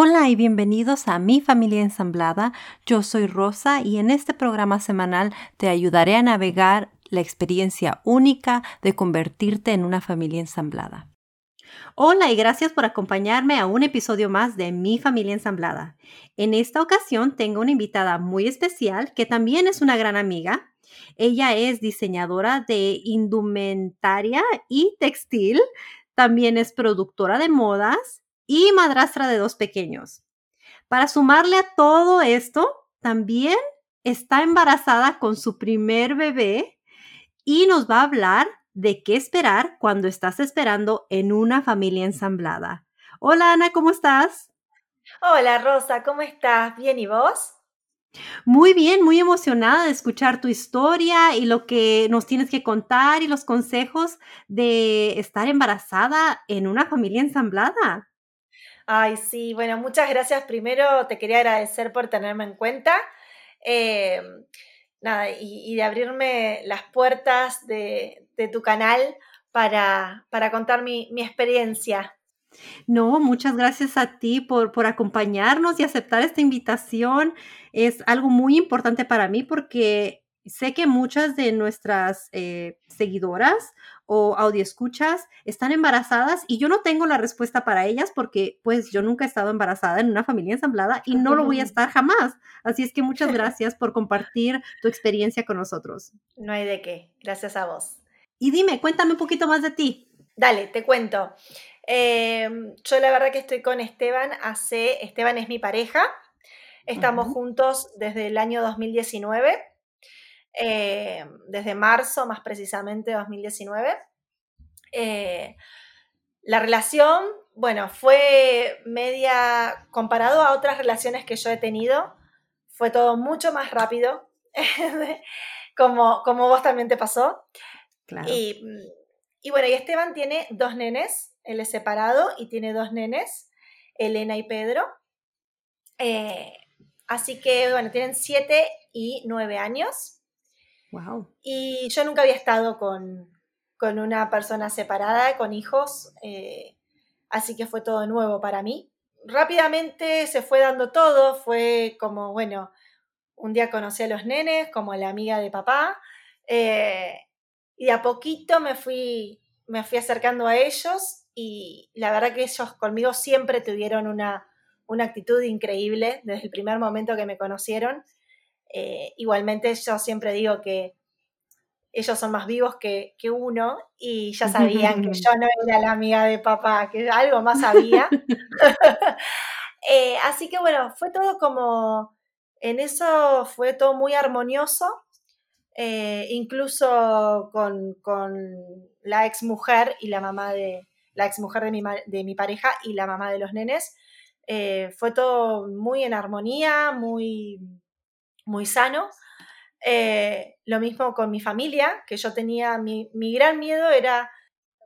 Hola y bienvenidos a Mi Familia Ensamblada. Yo soy Rosa y en este programa semanal te ayudaré a navegar la experiencia única de convertirte en una familia ensamblada. Hola y gracias por acompañarme a un episodio más de Mi Familia Ensamblada. En esta ocasión tengo una invitada muy especial que también es una gran amiga. Ella es diseñadora de indumentaria y textil, también es productora de modas y madrastra de dos pequeños. Para sumarle a todo esto, también está embarazada con su primer bebé y nos va a hablar de qué esperar cuando estás esperando en una familia ensamblada. Hola Ana, ¿cómo estás? Hola Rosa, ¿cómo estás? ¿Bien y vos? Muy bien, muy emocionada de escuchar tu historia y lo que nos tienes que contar y los consejos de estar embarazada en una familia ensamblada. Ay, sí, bueno, muchas gracias. Primero te quería agradecer por tenerme en cuenta. Eh, nada, y, de abrirme las puertas de, tu canal para, para contar mi, experiencia. No, muchas gracias a ti por, por, acompañarnos y aceptar esta invitación. Es algo muy importante para mí porque sé que muchas de nuestras eh, seguidoras o escuchas están embarazadas y yo no tengo la respuesta para ellas porque pues yo nunca he estado embarazada en una familia ensamblada y no lo voy a estar jamás. Así es que muchas gracias por compartir tu experiencia con nosotros. No hay de qué, gracias a vos. Y dime, cuéntame un poquito más de ti. Dale, te cuento. Em, yo la verdad que estoy con Esteban hace, Esteban es mi pareja, estamos juntos desde el año 2019 eh, desde marzo, más precisamente 2019. Eh, la relación, bueno, fue media, comparado a otras relaciones que yo he tenido, fue todo mucho más rápido, como, como vos también te pasó. Y, bueno, y Esteban tiene dos nenes, él es separado y tiene dos nenes, Elena y Pedro. Eh, así que, bueno, tienen siete y nueve años. Wow. Y yo nunca había estado con, una persona separada, con hijos, eh, así que fue todo nuevo para mí. Rápidamente se fue dando todo, fue como, bueno, un día conocí a los nenes, como la amiga de papá, eh, y a poquito me fui, me fui acercando a ellos y la verdad que ellos conmigo siempre tuvieron una, una actitud increíble desde el primer momento que me conocieron. Eh, igualmente yo siempre digo que ellos son más vivos que, uno y ya sabían que yo no era la amiga de papá, que algo más sabía. Eh, así que bueno, fue todo como, en eso fue todo muy armonioso, eh, incluso con, la ex mujer y la mamá de, la ex mujer de mi, de mi pareja y la mamá de los nenes. fue todo muy en armonía, muy muy sano. Eh, lo mismo con mi familia, que yo tenía, mi, gran miedo era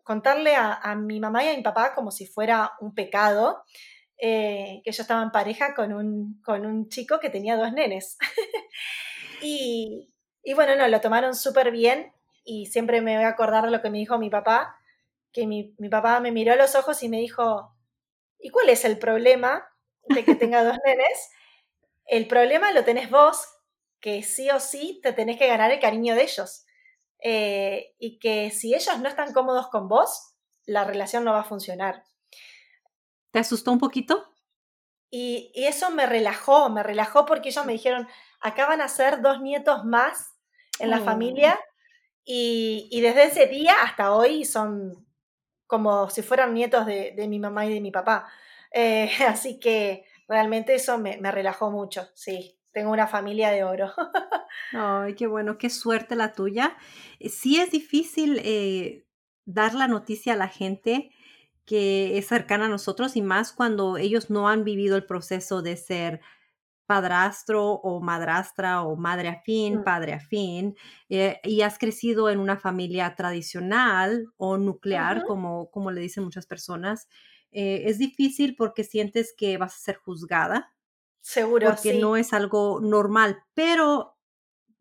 contarle a, mi mamá y a mi papá como si fuera un pecado, eh, que yo estaba en pareja con un, con un chico que tenía dos nenes. y, bueno, no, lo tomaron súper bien y siempre me voy a acordar de lo que me dijo mi papá, que mi, mi papá me miró a los ojos y me dijo, ¿y cuál es el problema de que tenga dos nenes? El problema lo tenés vos, que sí o sí te tenés que ganar el cariño de ellos. Eh, y que si ellos no están cómodos con vos, la relación no va a funcionar. ¿Te asustó un poquito? Y, eso me relajó, me relajó porque ellos me dijeron, acá van a ser dos nietos más en la oh. familia y, desde ese día hasta hoy son como si fueran nietos de, mi mamá y de mi papá. Eh, así que realmente eso me, relajó mucho, sí. Tengo una familia de oro. Ay, qué bueno, qué suerte la tuya. Eh, sí es difícil eh, dar la noticia a la gente que es cercana a nosotros y más cuando ellos no han vivido el proceso de ser padrastro o madrastra o madre afín, mm. padre afín, eh, y has crecido en una familia tradicional o nuclear, como, como le dicen muchas personas. Es difícil porque sientes que vas a ser juzgada Seguro. Porque no es algo normal, pero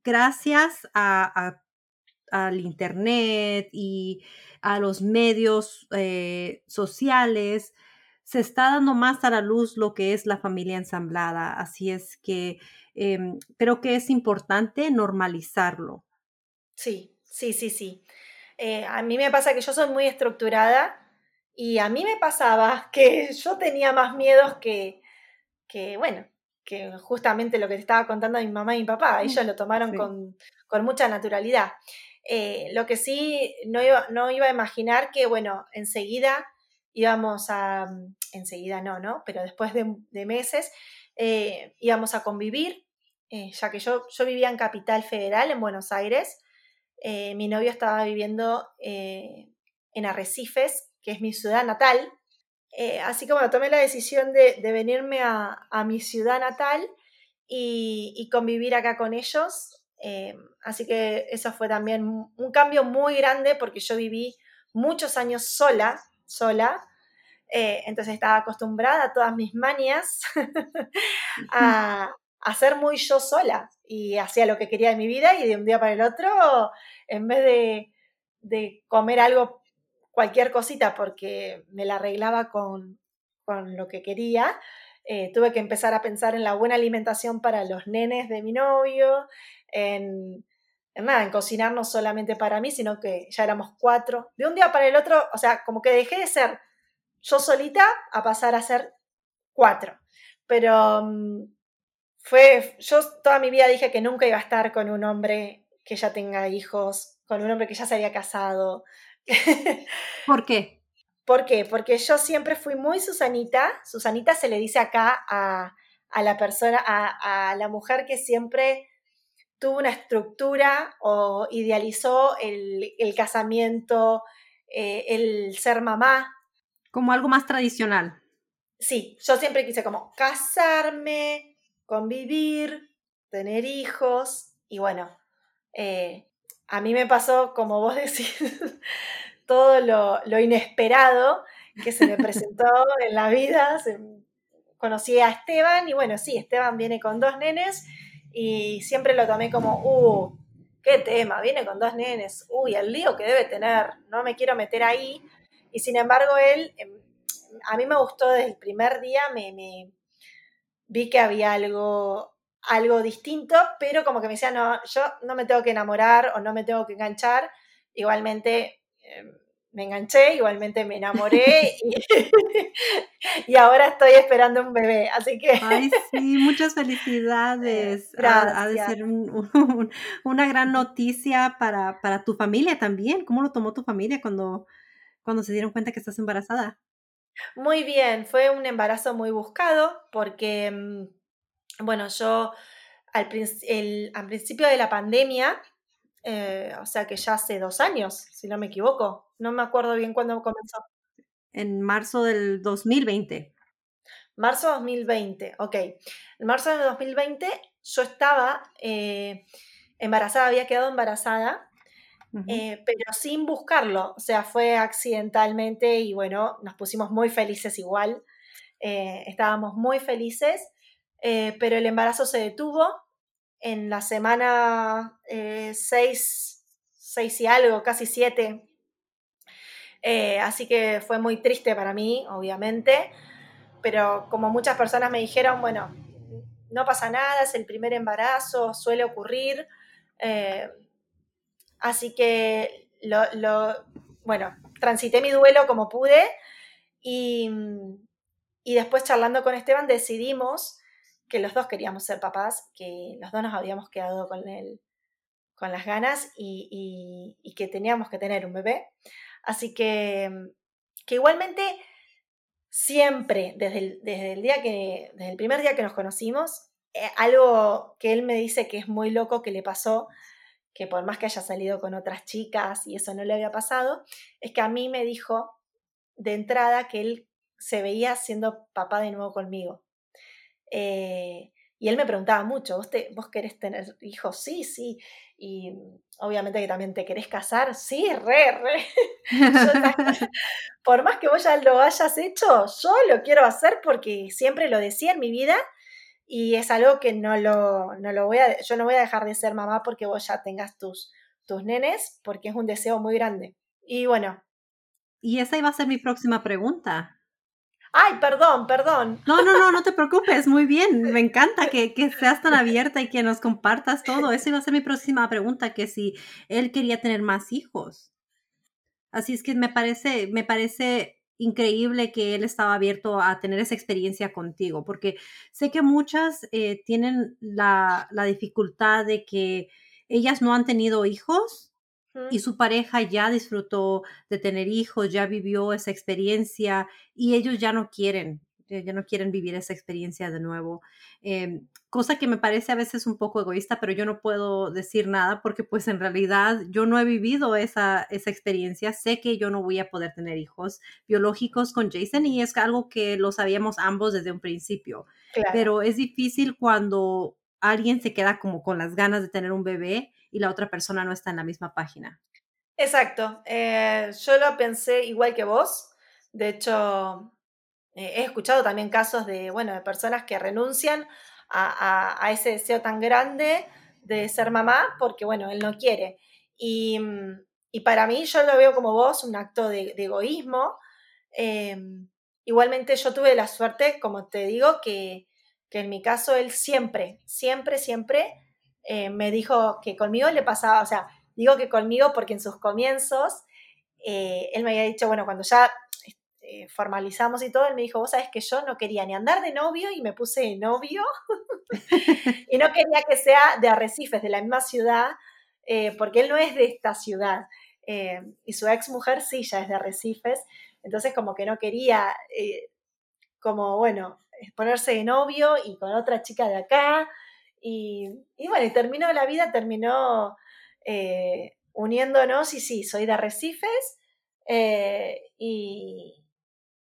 gracias a, al Internet y a los medios eh, sociales, se está dando más a la luz lo que es la familia ensamblada, así es que em, creo que es importante normalizarlo. Sí, sí, sí, sí. Eh, a mí me pasa que yo soy muy estructurada y a mí me pasaba que yo tenía más miedos que, que bueno, que justamente lo que te estaba contando a mi mamá y mi papá, ellos lo tomaron con, con, mucha naturalidad. Eh, lo que sí no iba, no iba a imaginar que, bueno, enseguida íbamos a, mm, enseguida no, ¿no? Pero después de, meses eh, íbamos a convivir, eh, ya que yo, yo vivía en Capital Federal, en Buenos Aires, mi novio estaba viviendo en Arrecifes, que es mi ciudad natal, así que bueno, tomé la decisión de, venirme a, mi ciudad natal y, convivir acá con ellos eh, así que eso fue también un cambio muy grande porque yo viví muchos años sola, sola. Eh, entonces estaba acostumbrada a todas mis manias a, a, ser muy yo sola y hacía lo que quería de mi vida y de un día para el otro, en vez de, de comer algo, cualquier cosita porque me la arreglaba con, con lo que quería, eh, tuve que empezar a pensar en la buena alimentación para los nenes de mi novio, en, nada, en cocinar no solamente para mí, sino que ya éramos cuatro. De un día para el otro, o sea, como que dejé de ser yo solita a pasar a ser cuatro. Pero mm, fue, yo toda mi vida dije que nunca iba a estar con un hombre que ya tenga hijos, con un hombre que ya se había casado. ¿Por qué? ¿Por qué? Porque yo siempre fui muy Susanita. Susanita se le dice acá a, la persona, a, la mujer que siempre tuvo una estructura o idealizó el, casamiento, eh, el ser mamá. Como algo más tradicional. Sí, yo siempre quise como casarme, convivir, tener hijos y bueno, eh, a mí me pasó, como vos decís, todo lo, inesperado que se me presentó en la vida. conocí a Esteban y bueno, sí, Esteban viene con dos nenes y siempre lo tomé como, uh, qué tema, viene con dos nenes, uy, el lío que debe tener, no me quiero meter ahí. Y sin embargo, él, em, a mí me gustó desde el primer día, me, me vi que había algo, algo distinto, pero como que me decía, no, yo no me tengo que enamorar o no me tengo que enganchar. Igualmente, em, me enganché, igualmente me enamoré y, ahora estoy esperando un bebé, así que... Ay, sí, muchas felicidades. Ha, de ser una gran noticia para, tu familia también. ¿Cómo lo tomó tu familia cuando, cuando se dieron cuenta que estás embarazada? Muy bien, fue un embarazo muy buscado porque, mm, bueno, yo al, al principio de la pandemia eh, o sea que ya hace dos años, si no me equivoco. No me acuerdo bien cuándo comenzó. En marzo del 2020. Marzo 2020, ok. En marzo del 2020 yo estaba eh, embarazada, había quedado embarazada, eh, pero sin buscarlo. O sea, fue accidentalmente y bueno, nos pusimos muy felices igual. estábamos muy felices, pero el embarazo se detuvo en la semana 6, eh, y algo, casi 7. Eh, así que fue muy triste para mí, obviamente, pero como muchas personas me dijeron, bueno, no pasa nada, es el primer embarazo, suele ocurrir. Eh, así que bueno, transité mi duelo como pude y, y después charlando con Esteban decidimos que los dos queríamos ser papás, que los dos nos habíamos quedado con, el, con las ganas y, que teníamos que tener un bebé. Así que, que igualmente siempre, desde el, día que, desde el primer día que nos conocimos, eh, algo que él me dice que es muy loco que le pasó, que por más que haya salido con otras chicas y eso no le había pasado, es que a mí me dijo de entrada que él se veía siendo papá de nuevo conmigo. Eh, y él me preguntaba mucho, ¿vos, te, ¿vos querés tener hijos? Sí, sí. Y obviamente que también te querés casar. Sí, re, re. por más que vos ya lo hayas hecho, yo lo quiero hacer porque siempre lo decía en mi vida y es algo que no lo, no lo voy a, yo no voy a dejar de ser mamá porque vos ya tengas tus, tus nenes, porque es un deseo muy grande. Y bueno. Y esa iba a ser mi próxima pregunta. Ay, perdón, perdón. No, no, no, no te preocupes, muy bien. Me encanta que, que, seas tan abierta y que nos compartas todo. Esa iba a ser mi próxima pregunta, que si él quería tener más hijos. Así es que me parece, me parece increíble que él estaba abierto a tener esa experiencia contigo, porque sé que muchas eh, tienen la, la, dificultad de que ellas no han tenido hijos y su pareja ya disfrutó de tener hijos, ya vivió esa experiencia y ellos ya no quieren ya no quieren vivir esa experiencia de nuevo. Em, cosa que me parece a veces un poco egoísta, pero yo no puedo decir nada porque pues en realidad yo no he vivido esa, esa experiencia. Sé que yo no voy a poder tener hijos biológicos con Jason y es algo que lo sabíamos ambos desde un principio. Pero es difícil cuando alguien se queda como con las ganas de tener un bebé y la otra persona no está en la misma página. Exacto. Eh, yo lo pensé igual que vos. De hecho, eh, he escuchado también casos de, bueno, de personas que renuncian a, ese deseo tan grande de ser mamá porque, bueno, él no quiere. Y, mm, para mí yo lo veo como vos, un acto de, egoísmo. Em, igualmente yo tuve la suerte, como te digo, que, en mi caso él siempre, siempre, siempre eh, me dijo que conmigo le pasaba, o sea, digo que conmigo porque en sus comienzos eh, él me había dicho, bueno, cuando ya eh, formalizamos y todo, él me dijo, vos sabés que yo no quería ni andar de novio y me puse de novio y no quería que sea de Arrecifes, de la misma ciudad, porque él no es de esta ciudad y su ex mujer sí ya es de Arrecifes, entonces como que no quería, como bueno, ponerse de novio y con otra chica de acá y, y bueno, y terminó la vida, terminó uniéndonos y sí, soy de Arrecifes. y,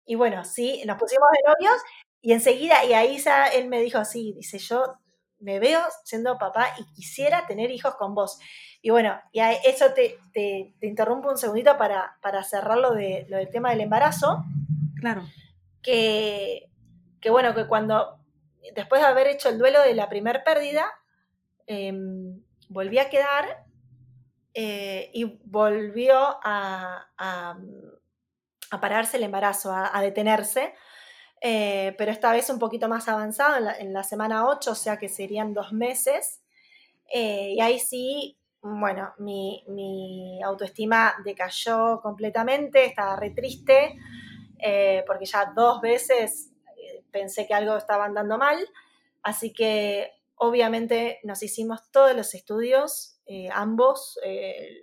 y bueno, sí, nos pusimos de novios y enseguida, y ahí ya él me dijo así, dice, yo me veo siendo papá y quisiera tener hijos con vos. Y bueno, y eso te, te, interrumpo un segundito para, para cerrar lo, de, lo del tema del embarazo. Claro. Que, que bueno, que cuando, después de haber hecho el duelo de la primer pérdida, em, volví a quedar eh, y volvió a, pararse el embarazo, a, detenerse, eh, pero esta vez un poquito más avanzado, en la, semana 8, o sea que serían dos meses. Eh, y ahí sí, bueno, mi, autoestima decayó completamente, estaba re triste, porque ya dos veces pensé que algo estaba andando mal, así que obviamente nos hicimos todos los estudios, ambos,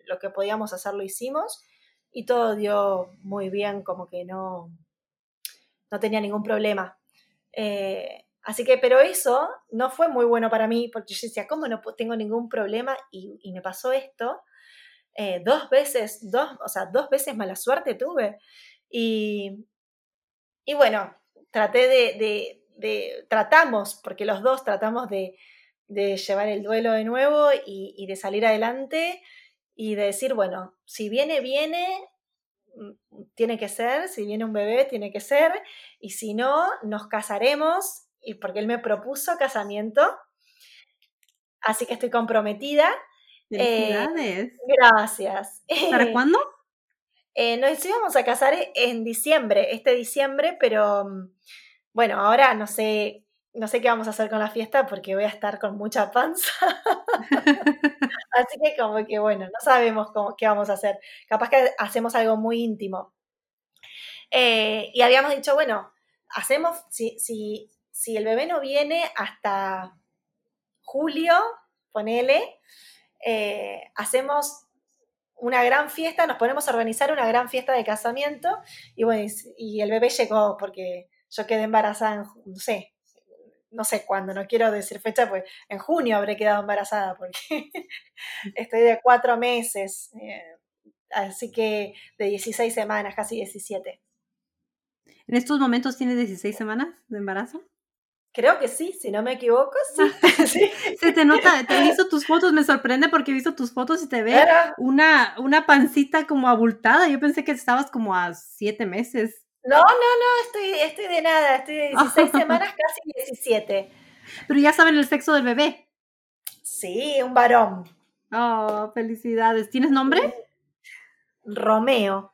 lo que podíamos hacer lo hicimos y todo dio muy bien, como que no, no tenía ningún problema. Eh, así que, pero eso no fue muy bueno para mí, porque yo decía, ¿cómo no tengo ningún problema? Y, me pasó esto. Eh, dos veces, dos, o sea, dos veces mala suerte tuve. Y, y bueno, traté de, de, tratamos, porque los dos tratamos de, de llevar el duelo de nuevo y, y de salir adelante y de decir, bueno, si viene, viene, mm, tiene que ser, si viene un bebé, tiene que ser, y si no, nos casaremos, y porque él me propuso casamiento, así que estoy comprometida. Eh, gracias. ¿Para cuándo? Eh, nos íbamos a casar en diciembre, este diciembre, pero mm, bueno, ahora no sé no sé qué vamos a hacer con la fiesta porque voy a estar con mucha panza. Así que como que bueno, no sabemos cómo, qué vamos a hacer. Capaz que hacemos algo muy íntimo. Eh, y habíamos dicho, bueno, hacemos, si, si, si el bebé no viene hasta julio, ponele, eh, hacemos una gran fiesta, nos ponemos a organizar una gran fiesta de casamiento y bueno, y, el bebé llegó porque yo quedé embarazada, no sé, no sé cuándo, no quiero decir fecha, pues en junio habré quedado embarazada porque estoy de cuatro meses, eh, así que de 16 semanas, casi 17. ¿En estos momentos tienes 16 semanas de embarazo? Creo que sí, si no me equivoco, sí. Se te nota, te he visto tus fotos, me sorprende porque he visto tus fotos y te ve una, una pancita como abultada. Yo pensé que estabas como a siete meses. No, no, no, estoy, estoy de nada, estoy de 16 semanas, casi 17. Pero ya saben el sexo del bebé. Sí, un varón. Oh, felicidades. ¿Tienes nombre? Romeo.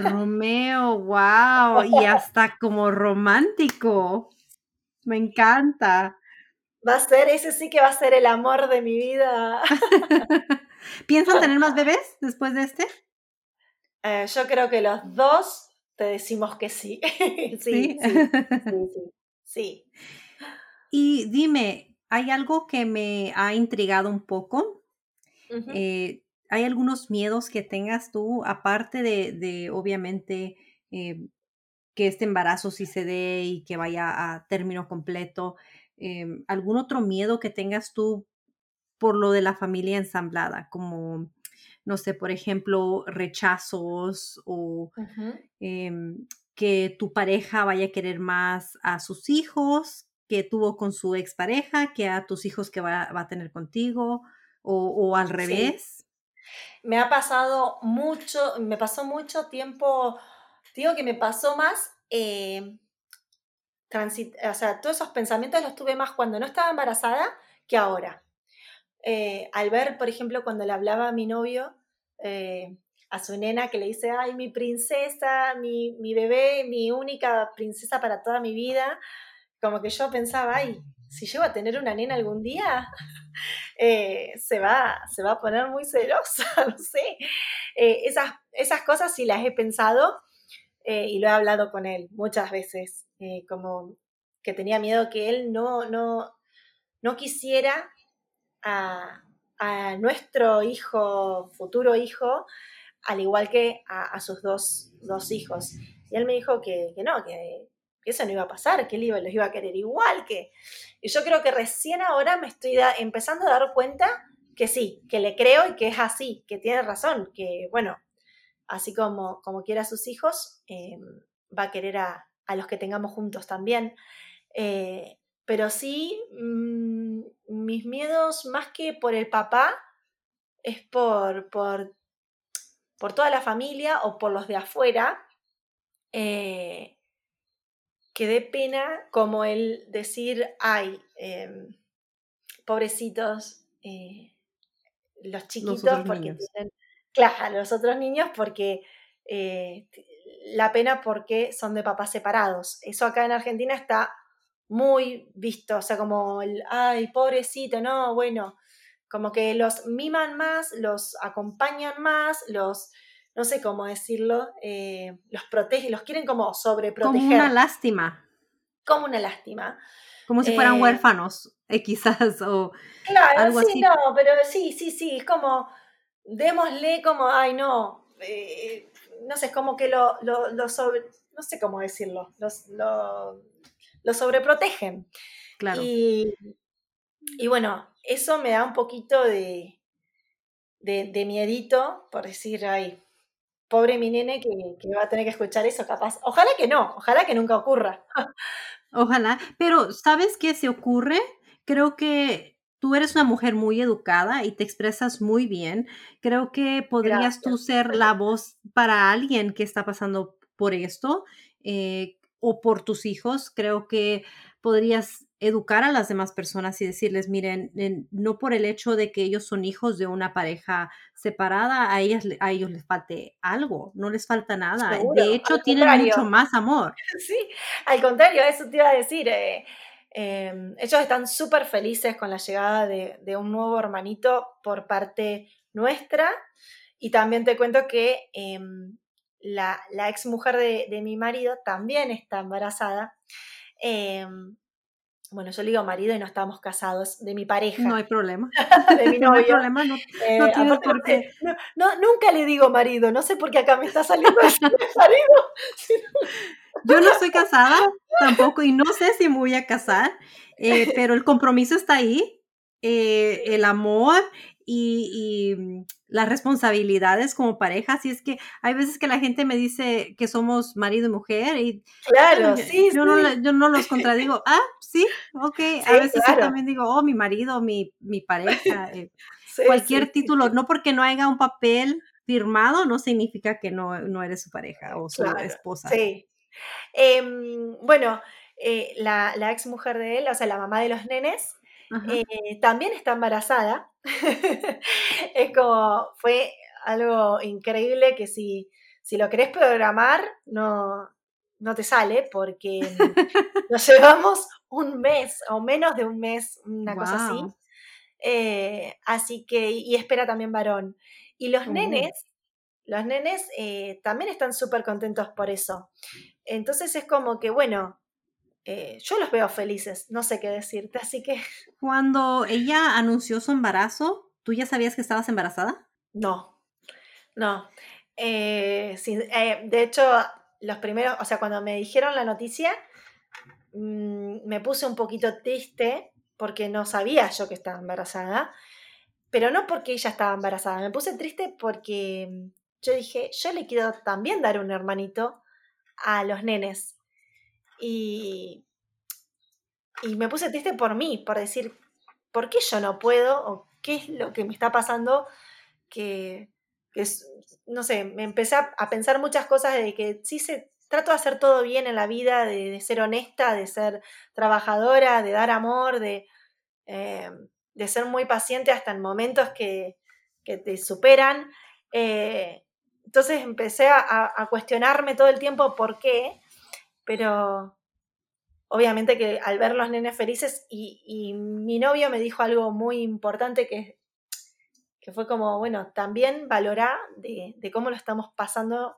Romeo, wow, y hasta como romántico. Me encanta. Va a ser, ese sí que va a ser el amor de mi vida. ¿Piensan tener más bebés después de este? Eh, yo creo que los dos te decimos que sí. sí, sí, sí, sí, Y dime, ¿hay algo que me ha intrigado un poco? Eh, ¿Hay algunos miedos que tengas tú, aparte de, obviamente, eh, que este embarazo sí se dé y que vaya a término completo? Em, ¿Algún otro miedo que tengas tú por lo de la familia ensamblada? Como, no sé, por ejemplo, rechazos o em, que tu pareja vaya a querer más a sus hijos que tuvo con su expareja que a tus hijos que va, a tener contigo o, al revés. Me ha pasado mucho, me pasó mucho tiempo, digo que me pasó más, eh, o sea, todos esos pensamientos los tuve más cuando no estaba embarazada que ahora. Eh, al ver, por ejemplo, cuando le hablaba a mi novio, eh, a su nena que le dice, ay, mi princesa, mi, mi, bebé, mi única princesa para toda mi vida, como que yo pensaba, ay, si llego a tener una nena algún día, se, va, se va a poner muy celosa, no sé. esas, esas cosas sí las he pensado y lo he hablado con él muchas veces, como que tenía miedo que él no, no, no quisiera a, nuestro hijo, futuro hijo, al igual que a, sus dos, hijos. Y él me dijo que, no, que, eso no iba a pasar, que él iba, los iba a querer igual, que... Y yo creo que recién ahora me estoy empezando a dar cuenta que sí, que le creo y que es así, que tiene razón, que bueno, así como, como quiere a sus hijos, em, va a querer a, los que tengamos juntos también. Eh, pero sí, mm, mis miedos, más que por el papá, es por, por, por toda la familia o por los de afuera, eh, que dé pena como el decir, ay, em, pobrecitos, eh, los chiquitos, porque tienen, claro, los otros niños, porque eh, la pena porque son de papás separados. Eso acá en Argentina está muy visto, o sea, como el, ay, pobrecito, no, bueno, como que los miman más, los acompañan más, los, no sé cómo decirlo, eh, los protegen, los quieren como sobreproteger. Como una lástima. Como una lástima. Como si fueran eh, huérfanos, eh, quizás, o claro, algo sí, no, pero sí, sí, sí, es como, démosle como, ay, no, no sé, es como que lo, lo, sobre, no sé cómo decirlo, los, lo, lo sobreprotegen. Claro. Y, bueno, eso me da un poquito de, de, miedito por decir, ay, pobre mi nene que, va a tener que escuchar eso, capaz. Ojalá que no, ojalá que nunca ocurra. Ojalá, pero ¿sabes qué se ocurre? Creo que tú eres una mujer muy educada y te expresas muy bien. Creo que podrías tú ser la voz para alguien que está pasando por esto. Eh, o por tus hijos, creo que podrías educar a las demás personas y decirles, miren, no por el hecho de que ellos son hijos de una pareja separada, a, ellas, a ellos les falte algo, no les falta nada. de hecho, tienen mucho más amor. Sí, al contrario, eso te iba a decir. Eh, em, ellos están súper felices con la llegada de, un nuevo hermanito por parte nuestra. Y también te cuento que em, la, ex mujer de, mi marido también está embarazada. Em, bueno, yo le digo marido y no estamos casados, de mi pareja. No hay problema. de mi novio. No hay problema, no, eh, por qué. nunca le digo marido, no sé por qué acá me está saliendo marido. Yo no soy casada tampoco y no sé si me voy a casar, eh, pero el compromiso está ahí, eh, el amor y, mm, las responsabilidades como pareja. Así es que hay veces que la gente me dice que somos marido y mujer y claro, sí, yo, No, yo no los contradigo. Ah, sí, ok. a veces yo también digo, oh, mi marido, mi, mi pareja. Eh, cualquier título, no porque no haya un papel firmado, no significa que no, no eres su pareja o su esposa. Sí. Em, bueno, eh, la, la ex mujer de él, o sea, la mamá de los nenes, eh, también está embarazada. es como, fue algo increíble que si, si lo querés programar, no, no te sale porque nos llevamos un mes o menos de un mes, una cosa así. Eh, así que, y espera también varón. Y los nenes, los nenes eh, también están súper contentos por eso. Entonces es como que, bueno, eh, yo los veo felices, no sé qué decirte, así que... Cuando ella anunció su embarazo, ¿tú ya sabías que estabas embarazada? No, no. de hecho, los primeros, o sea, cuando me dijeron la noticia, mm, me puse un poquito triste porque no sabía yo que estaba embarazada, pero no porque ella estaba embarazada, me puse triste porque yo dije, yo le quiero también dar un hermanito a los nenes. Y, y me puse triste por mí, por decir, ¿por qué yo no puedo? ¿O qué es lo que me está pasando? Que, que no sé, me empecé a pensar muchas cosas de que sí se trato de hacer todo bien en la vida, de, ser honesta, de ser trabajadora, de dar amor, de, eh, de ser muy paciente hasta en momentos que, te superan. Eh, entonces empecé a, cuestionarme todo el tiempo por qué, pero obviamente que al ver los nenes felices y, mi novio me dijo algo muy importante que, que fue como, bueno, también valorá de, cómo lo estamos pasando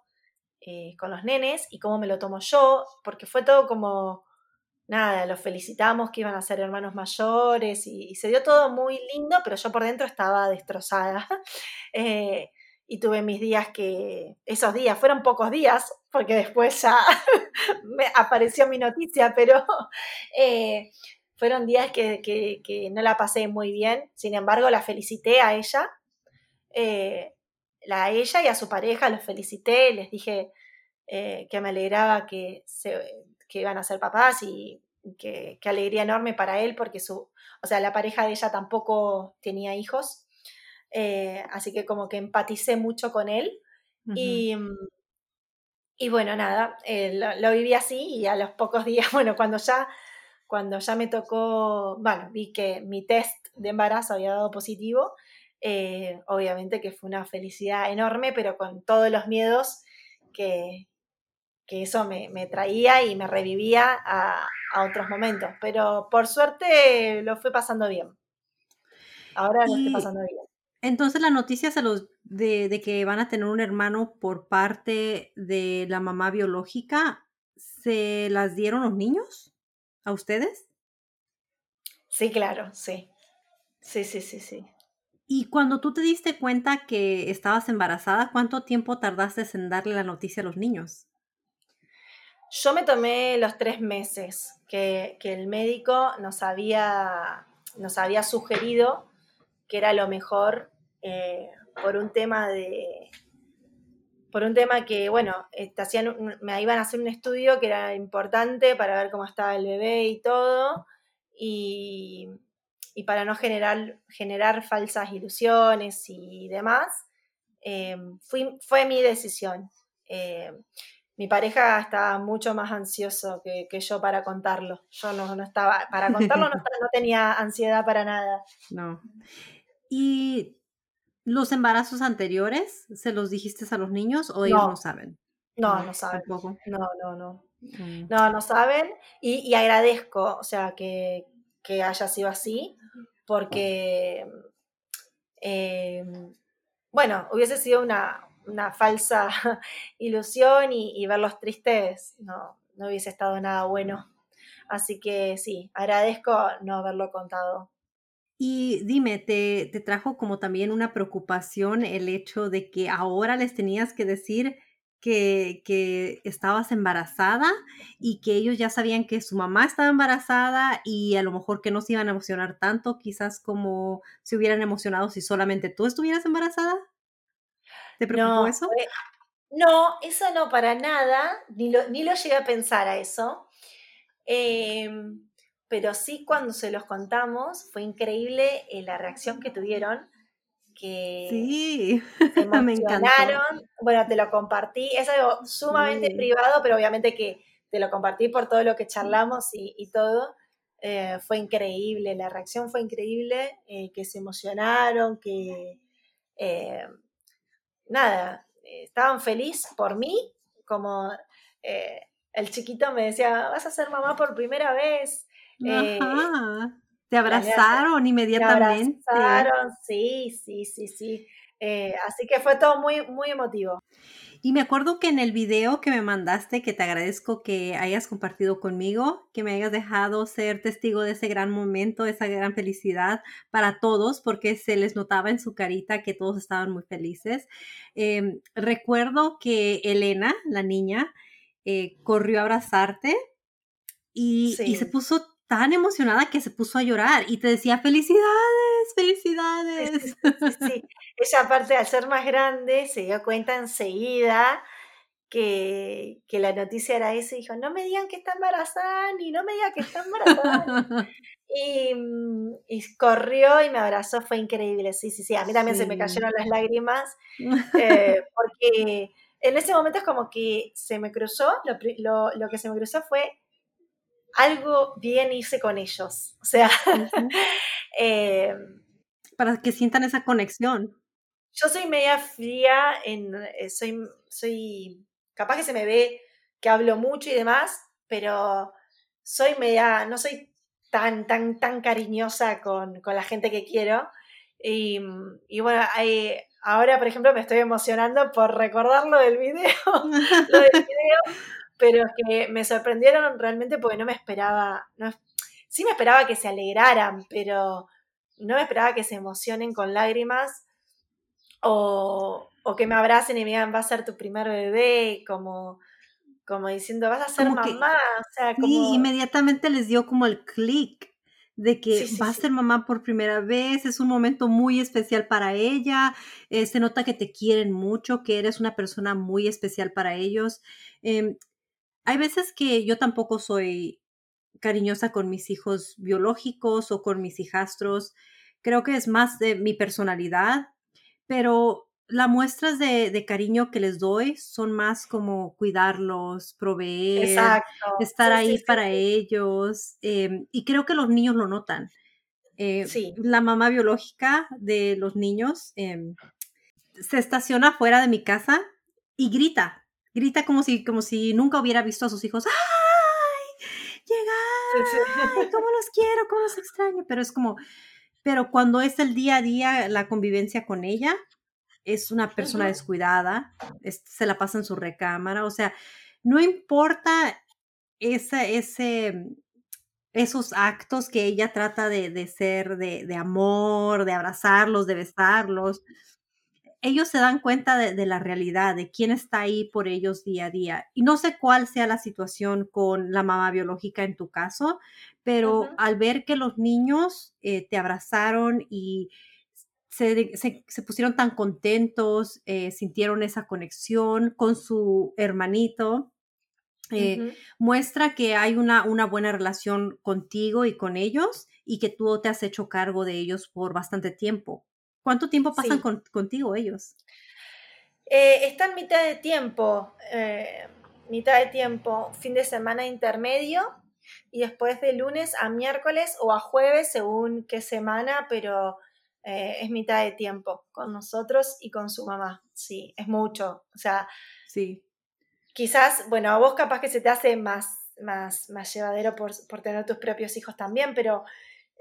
eh, con los nenes y cómo me lo tomo yo, porque fue todo como, nada, los felicitamos que iban a ser hermanos mayores y, se dio todo muy lindo, pero yo por dentro estaba destrozada. Eh, y tuve mis días que, esos días, fueron pocos días, porque después ya apareció mi noticia, pero eh, fueron días que, que, no la pasé muy bien, sin embargo la felicité a ella a ella y a su pareja los felicité, les dije eh, que me alegraba que, se, que iban a ser papás y que, alegría enorme para él porque su, o sea, la pareja de ella tampoco tenía hijos, eh, así que como que empaticé mucho con él y, y, bueno, nada, eh, lo, viví así y a los pocos días, bueno, cuando ya, cuando ya me tocó, bueno, vi que mi test de embarazo había dado positivo, eh, obviamente que fue una felicidad enorme, pero con todos los miedos que, que eso me, traía y me revivía a, otros momentos. Pero por suerte lo fue pasando bien. Ahora lo estoy pasando bien. Entonces la noticia se los de, de, que van a tener un hermano por parte de la mamá biológica, ¿se las dieron los niños a ustedes? Sí, claro, sí. Sí, sí, sí, sí. Y cuando tú te diste cuenta que estabas embarazada, ¿cuánto tiempo tardaste en darle la noticia a los niños? Yo me tomé los tres meses que, el médico nos había, nos había sugerido que era lo mejor eh, por un tema de, por un tema que, bueno, hacían, me iban a hacer un estudio que era importante para ver cómo estaba el bebé y todo. Y, y para no generar, generar falsas ilusiones y demás, eh, fue mi decisión. Eh, mi pareja estaba mucho más ansioso que, yo para contarlo. Yo no, estaba, para contarlo no, tenía ansiedad para nada. No. ¿Y los embarazos anteriores se los dijiste a los niños o ellos no, saben? No, no, saben. No, no, no. Mm. No, no saben. Y, agradezco, o sea, que, que haya sido así, porque, eh, bueno, hubiese sido una, falsa ilusión y, verlos tristes no, no hubiese estado nada bueno. Así que sí, agradezco no haberlo contado. Y dime, ¿te, ¿te, trajo como también una preocupación el hecho de que ahora les tenías que decir que, que, estabas embarazada y que ellos ya sabían que su mamá estaba embarazada y a lo mejor que no se iban a emocionar tanto, quizás como se hubieran emocionado si solamente tú estuvieras embarazada? ¿Te preocupó eso? no, eso no para nada, ni lo, ni lo llegué a pensar a eso. Em, pero sí cuando se los contamos fue increíble eh, la reacción que tuvieron que sí, me encantaron. Bueno, te lo compartí, es algo sumamente privado, pero obviamente que te lo compartí por todo lo que charlamos y, todo. Eh, fue increíble, la reacción fue increíble, eh, que se emocionaron, que, eh, nada, estaban felices por mí, como eh, el chiquito me decía, vas a ser mamá por primera vez. Eh, te abrazaron inmediatamente. Te abrazaron, sí, sí, sí, sí. Eh, así que fue todo muy, muy emotivo. Y me acuerdo que en el video que me mandaste, que te agradezco que hayas compartido conmigo, que me hayas dejado ser testigo de ese gran momento, esa gran felicidad para todos, porque se les notaba en su carita que todos estaban muy felices. Em, recuerdo que Elena, la niña, eh, corrió a abrazarte y, y se puso tan emocionada que se puso a llorar y te decía felicidades, felicidades. Sí, Ella aparte al ser más grande se dio cuenta enseguida que, que, la noticia era esa y dijo, no me digan que está embarazada ni no me digan que está embarazada. y, mm, y, corrió y me abrazó, fue increíble, sí, sí, sí, a mí también se me cayeron las lágrimas eh, porque en ese momento es como que se me cruzó, lo, lo, lo que se me cruzó fue algo bien hice con ellos. O sea, eh, para que sientan esa conexión. Yo soy media fría, en, eh, soy, soy, capaz que se me ve que hablo mucho y demás, pero soy media, no soy tan, tan, tan cariñosa con, con la gente que quiero. Y, y bueno, ahora, por ejemplo, me estoy emocionando por recordar lo del video. lo del video pero que me sorprendieron realmente porque no me esperaba, no, sí me esperaba que se alegraran, pero no me esperaba que se emocionen con lágrimas o, o que me abracen y me digan, va a ser tu primer bebé, como, como diciendo, vas a ser mamá. o sea, como... Sí, inmediatamente les dio como el clic de que va a ser mamá por primera vez, es un momento muy especial para ella, eh, se nota que te quieren mucho, que eres una persona muy especial para ellos. Em, hay veces que yo tampoco soy cariñosa con mis hijos biológicos o con mis hijastros. Creo que es más de mi personalidad, pero las muestras de, cariño que les doy son más como cuidarlos, proveer, estar ahí para ellos. Em, y creo que los niños lo notan. Eh, la mamá biológica de los niños em, se estaciona fuera de mi casa y grita grita como si, como si nunca hubiera visto a sus hijos. ¡Ay! Llegar, cómo los quiero, cómo los extraño. Pero es como, pero cuando es el día a día, la convivencia con ella, es una persona descuidada, se la pasa en su recámara, o sea, no importa ese, ese, esos actos que ella trata de, de ser de, de, amor, de abrazarlos, de besarlos, ellos se dan cuenta de, la realidad, de quién está ahí por ellos día a día. Y no sé cuál sea la situación con la mamá biológica en tu caso, pero al ver que los niños eh, te abrazaron y se, pusieron tan contentos, eh, sintieron esa conexión con su hermanito, eh, muestra que hay una, una buena relación contigo y con ellos y que tú te has hecho cargo de ellos por bastante tiempo. ¿Cuánto tiempo pasan contigo ellos? Eh, están mitad de tiempo, eh, mitad de tiempo, fin de semana intermedio y después de lunes a miércoles o a jueves, según qué semana, pero eh, es mitad de tiempo con nosotros y con su mamá. Sí, es mucho. O sea, sí. quizás, bueno, a vos capaz que se te hace más, más, más llevadero por, por tener tus propios hijos también, pero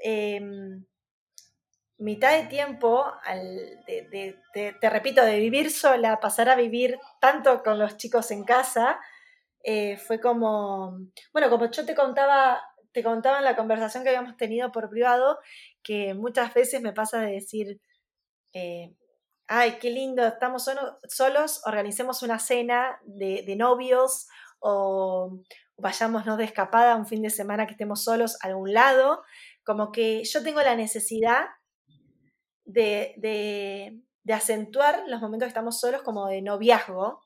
em, mitad de tiempo, al, de, te repito, de vivir sola, pasar a vivir tanto con los chicos en casa, eh, fue como, bueno, como yo te contaba, te contaba en la conversación que habíamos tenido por privado, que muchas veces me pasa de decir, eh, ay, qué lindo, estamos solos, organicemos una cena de, de novios o vayámonos de escapada un fin de semana que estemos solos a algún lado, como que yo tengo la necesidad de, acentuar los momentos que estamos solos como de noviazgo.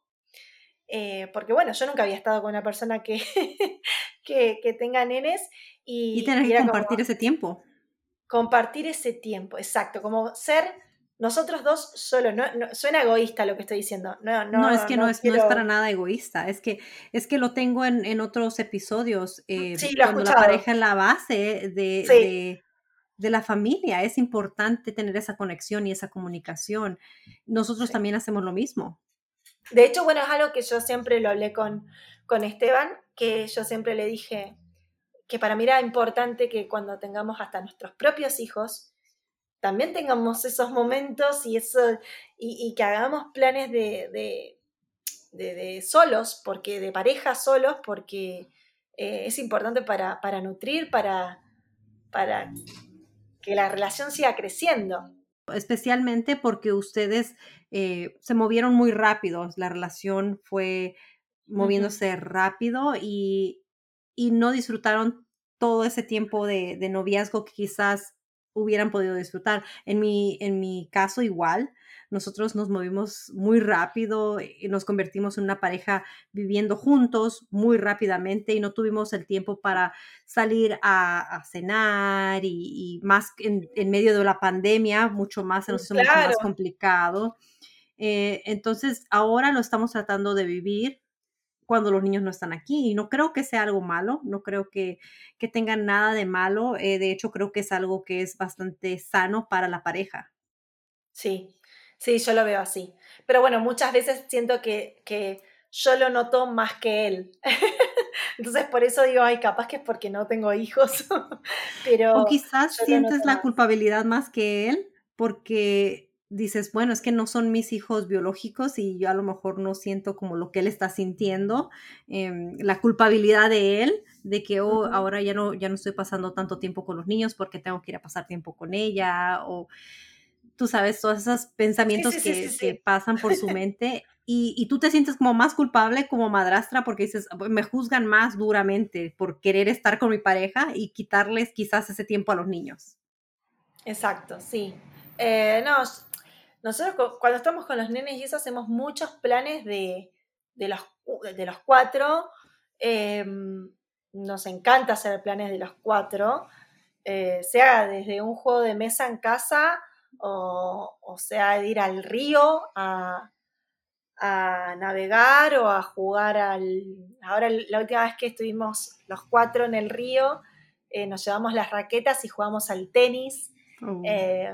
Eh, porque bueno, yo nunca había estado con una persona que, que, tenga nenes y... Y tener que compartir ese tiempo. Compartir ese tiempo, exacto, como ser nosotros dos solos, no, suena egoísta lo que estoy diciendo. No, no, no es que no, es, no, es, para nada egoísta, es que, es que lo tengo en, otros episodios, eh, cuando la pareja en la base de, de la familia. Es importante tener esa conexión y esa comunicación. Nosotros también hacemos lo mismo. De hecho, bueno, es algo que yo siempre lo hablé con, con Esteban, que yo siempre le dije que para mí era importante que cuando tengamos hasta nuestros propios hijos, también tengamos esos momentos y, eso, y, que hagamos planes de, de, solos, porque de pareja solos, porque eh, es importante para, para nutrir, para, para que la relación siga creciendo. Especialmente porque ustedes eh, se movieron muy rápido, la relación fue moviéndose rápido y, y, no disfrutaron todo ese tiempo de, de, noviazgo que quizás hubieran podido disfrutar. En mi, en mi caso igual, nosotros nos movimos muy rápido y nos convertimos en una pareja viviendo juntos muy rápidamente y no tuvimos el tiempo para salir a, cenar y, más en, medio de la pandemia, mucho más, se nos hizo mucho más complicado. Eh, entonces, ahora lo estamos tratando de vivir cuando los niños no están aquí. Y no creo que sea algo malo, no creo que, que tengan nada de malo. Eh, de hecho, creo que es algo que es bastante sano para la pareja. Sí, Sí, yo lo veo así. Pero bueno, muchas veces siento que, que yo lo noto más que él. Entonces por eso digo, ay, capaz que es porque no tengo hijos. Pero o quizás sientes la culpabilidad más que él porque dices, bueno, es que no son mis hijos biológicos y yo a lo mejor no siento como lo que él está sintiendo, em, la culpabilidad de él, de que oh, ahora ya no, ya no estoy pasando tanto tiempo con los niños porque tengo que ir a pasar tiempo con ella o tú sabes, todos esos pensamientos que, pasan por su mente y, tú te sientes como más culpable como madrastra porque dices, me juzgan más duramente por querer estar con mi pareja y quitarles quizás ese tiempo a los niños. Exacto, sí. Eh, no, nosotros cuando estamos con los nenes y eso hacemos muchos planes de, los, de los cuatro. Em, nos encanta hacer planes de los cuatro, eh, sea desde un juego de mesa en casa o, sea, de ir al río a, navegar o a jugar al... Ahora la última vez que estuvimos los cuatro en el río, eh, nos llevamos las raquetas y jugamos al tenis. Oh. Eh,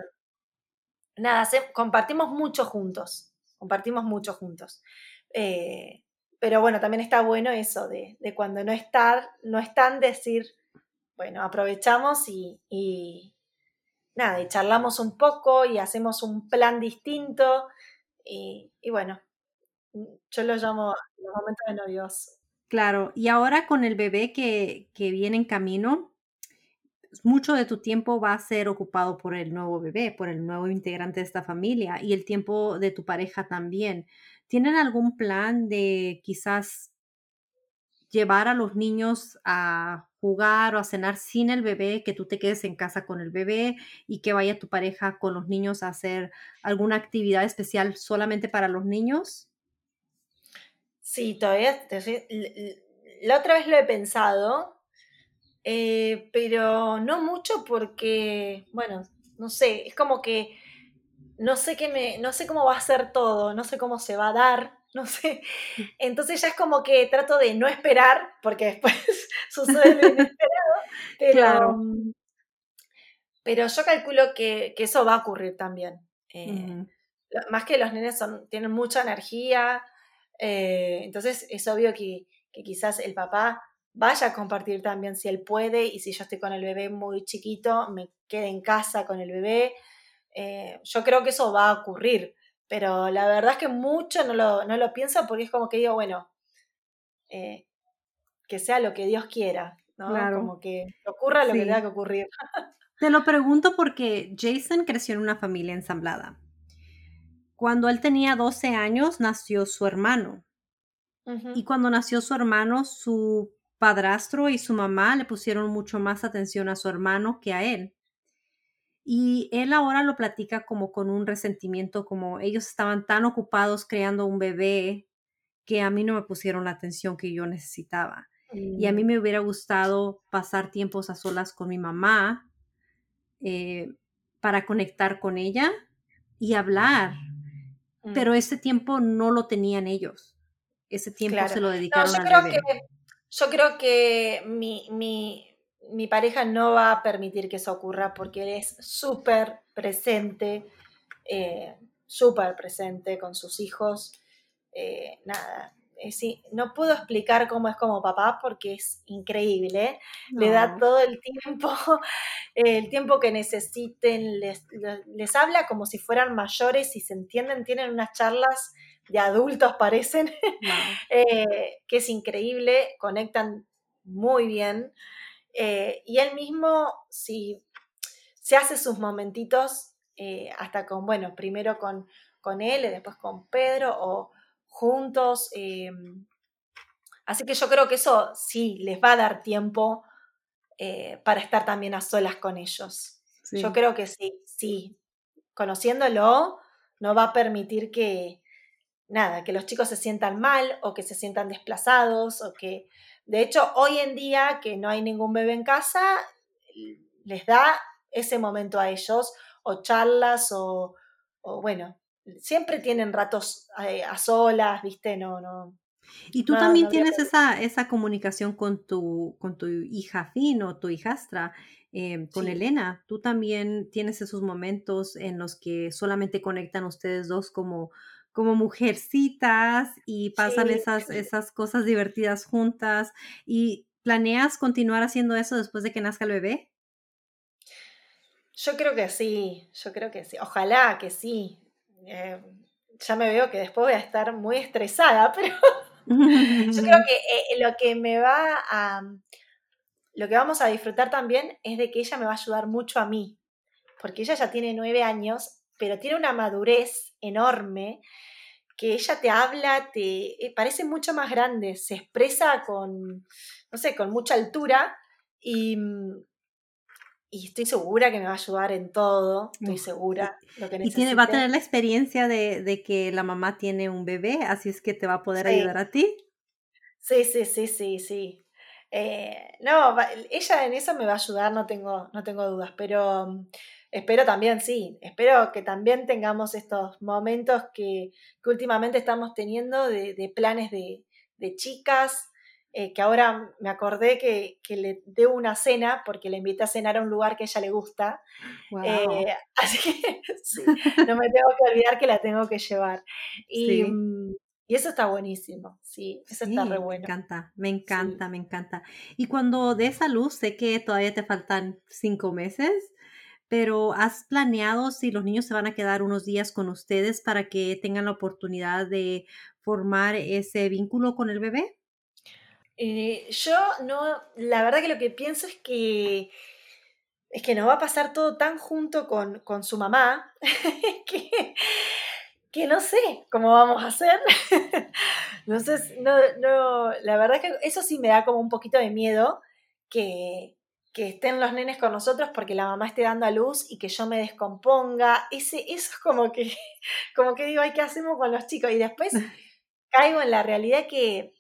nada, compartimos mucho juntos, compartimos mucho juntos. Eh, pero bueno, también está bueno eso de, cuando no estar, no están decir, bueno, aprovechamos y, nada, y charlamos un poco y hacemos un plan distinto. Y, bueno, yo lo llamo los momentos de novios. Claro, y ahora con el bebé que, que viene en camino, mucho de tu tiempo va a ser ocupado por el nuevo bebé, por el nuevo integrante de esta familia y el tiempo de tu pareja también. ¿Tienen algún plan de quizás llevar a los niños a jugar o a cenar sin el bebé, que tú te quedes en casa con el bebé y que vaya tu pareja con los niños a hacer alguna actividad especial solamente para los niños? Sí, todavía, la otra vez lo he pensado, eh, pero no mucho porque, bueno, no sé, es como que no sé qué me, no sé cómo va a ser todo, no sé cómo se va a dar, no sé. Entonces ya es como que trato de no esperar, porque después sucede lo inesperado, pero, pero yo calculo que, eso va a ocurrir también. Eh, más que los nenes son, tienen mucha energía, eh, entonces es obvio que, quizás el papá vaya a compartir también si él puede y si yo estoy con el bebé muy chiquito, me quede en casa con el bebé. Eh, yo creo que eso va a ocurrir. Pero la verdad es que mucho no lo, no lo pienso porque es como que digo, bueno, eh, que sea lo que Dios quiera, ¿no? Como que ocurra lo que tenga que ocurrir. Te lo pregunto porque Jason creció en una familia ensamblada. Cuando él tenía 12 años nació su hermano. Y cuando nació su hermano, su padrastro y su mamá le pusieron mucho más atención a su hermano que a él. Y él ahora lo platica como con un resentimiento, como ellos estaban tan ocupados creando un bebé que a mí no me pusieron la atención que yo necesitaba. Y a mí mm. me hubiera gustado pasar tiempos a solas con mi mamá eh, para conectar con ella y hablar. Pero mm. ese tiempo no lo tenían ellos. Ese tiempo se lo dedicaron yo al creo bebé. Que, yo creo que mi, mi, mi pareja no va a permitir que eso ocurra porque él es súper presente, eh, súper presente con sus hijos. Eh, nada, sí, no puedo explicar cómo es como papá porque es increíble. Le da todo el tiempo, el tiempo que necesiten, les, les, habla como si fueran mayores y se entienden, tienen unas charlas de adultos, parecen, que es increíble, conectan muy bien. Eh, y él mismo, si se hace sus momentitos, eh, hasta con, bueno, primero con, con él y después con Pedro o juntos. Eh, así que yo creo que eso sí les va a dar tiempo para estar también a solas con ellos. Yo creo que sí, sí. Conociéndolo, no va a permitir que, nada, que los chicos se sientan mal o que se sientan desplazados o que de hecho, hoy en día que no hay ningún bebé en casa, les da ese momento a ellos, o charlas, o, bueno, siempre tienen ratos eh, a, solas, ¿viste? No, no. Y tú también tienes esa, esa comunicación con tu, con tu hija Fin o tu hijastra, em, con Elena. Tú también tienes esos momentos en los que solamente conectan ustedes dos como, como mujercitas y pasan esas, esas cosas divertidas juntas. ¿Y planeas continuar haciendo eso después de que nazca el bebé? Yo creo que sí, yo creo que sí. Ojalá que sí. Eh, ya me veo que después voy a estar muy estresada, pero yo creo que eh, lo que me va a... Lo que vamos a disfrutar también es de que ella me va a ayudar mucho a mí, porque ella ya tiene nueve años, pero tiene una madurez enorme que ella te habla, te eh, parece mucho más grande, se expresa con, no sé, con mucha altura y, mm, y estoy segura que me va a ayudar en todo, estoy segura. Lo que y tiene, va a tener la experiencia de, que la mamá tiene un bebé, así es que te va a poder ayudar a ti. Sí, sí, sí, sí, sí. Eh, no, ella en eso me va a ayudar, no tengo, no tengo dudas, pero mm, espero también, sí, espero que también tengamos estos momentos que, últimamente estamos teniendo de, planes de, chicas, eh, que ahora me acordé que, le debo una cena porque le invité a cenar a un lugar que a ella le gusta. Eh, así que no me tengo que olvidar que la tengo que llevar. Y, mm, eso está buenísimo, sí, eso está re bueno. Me encanta, me encanta, me encanta. Y cuando de esa luz, sé que todavía te faltan cinco meses, pero ¿has planeado si los niños se van a quedar unos días con ustedes para que tengan la oportunidad de formar ese vínculo con el bebé? Eh, yo no, la verdad que lo que pienso es que es que nos va a pasar todo tan junto con, su mamá que, que, no sé cómo vamos a hacer. no sé, no, no, la verdad es que eso sí me da como un poquito de miedo que, que estén los nenes con nosotros porque la mamá esté dando a luz y que yo me descomponga. Ese, eso es como que, como que digo, ay, ¿qué hacemos con los chicos? Y después caigo en la realidad que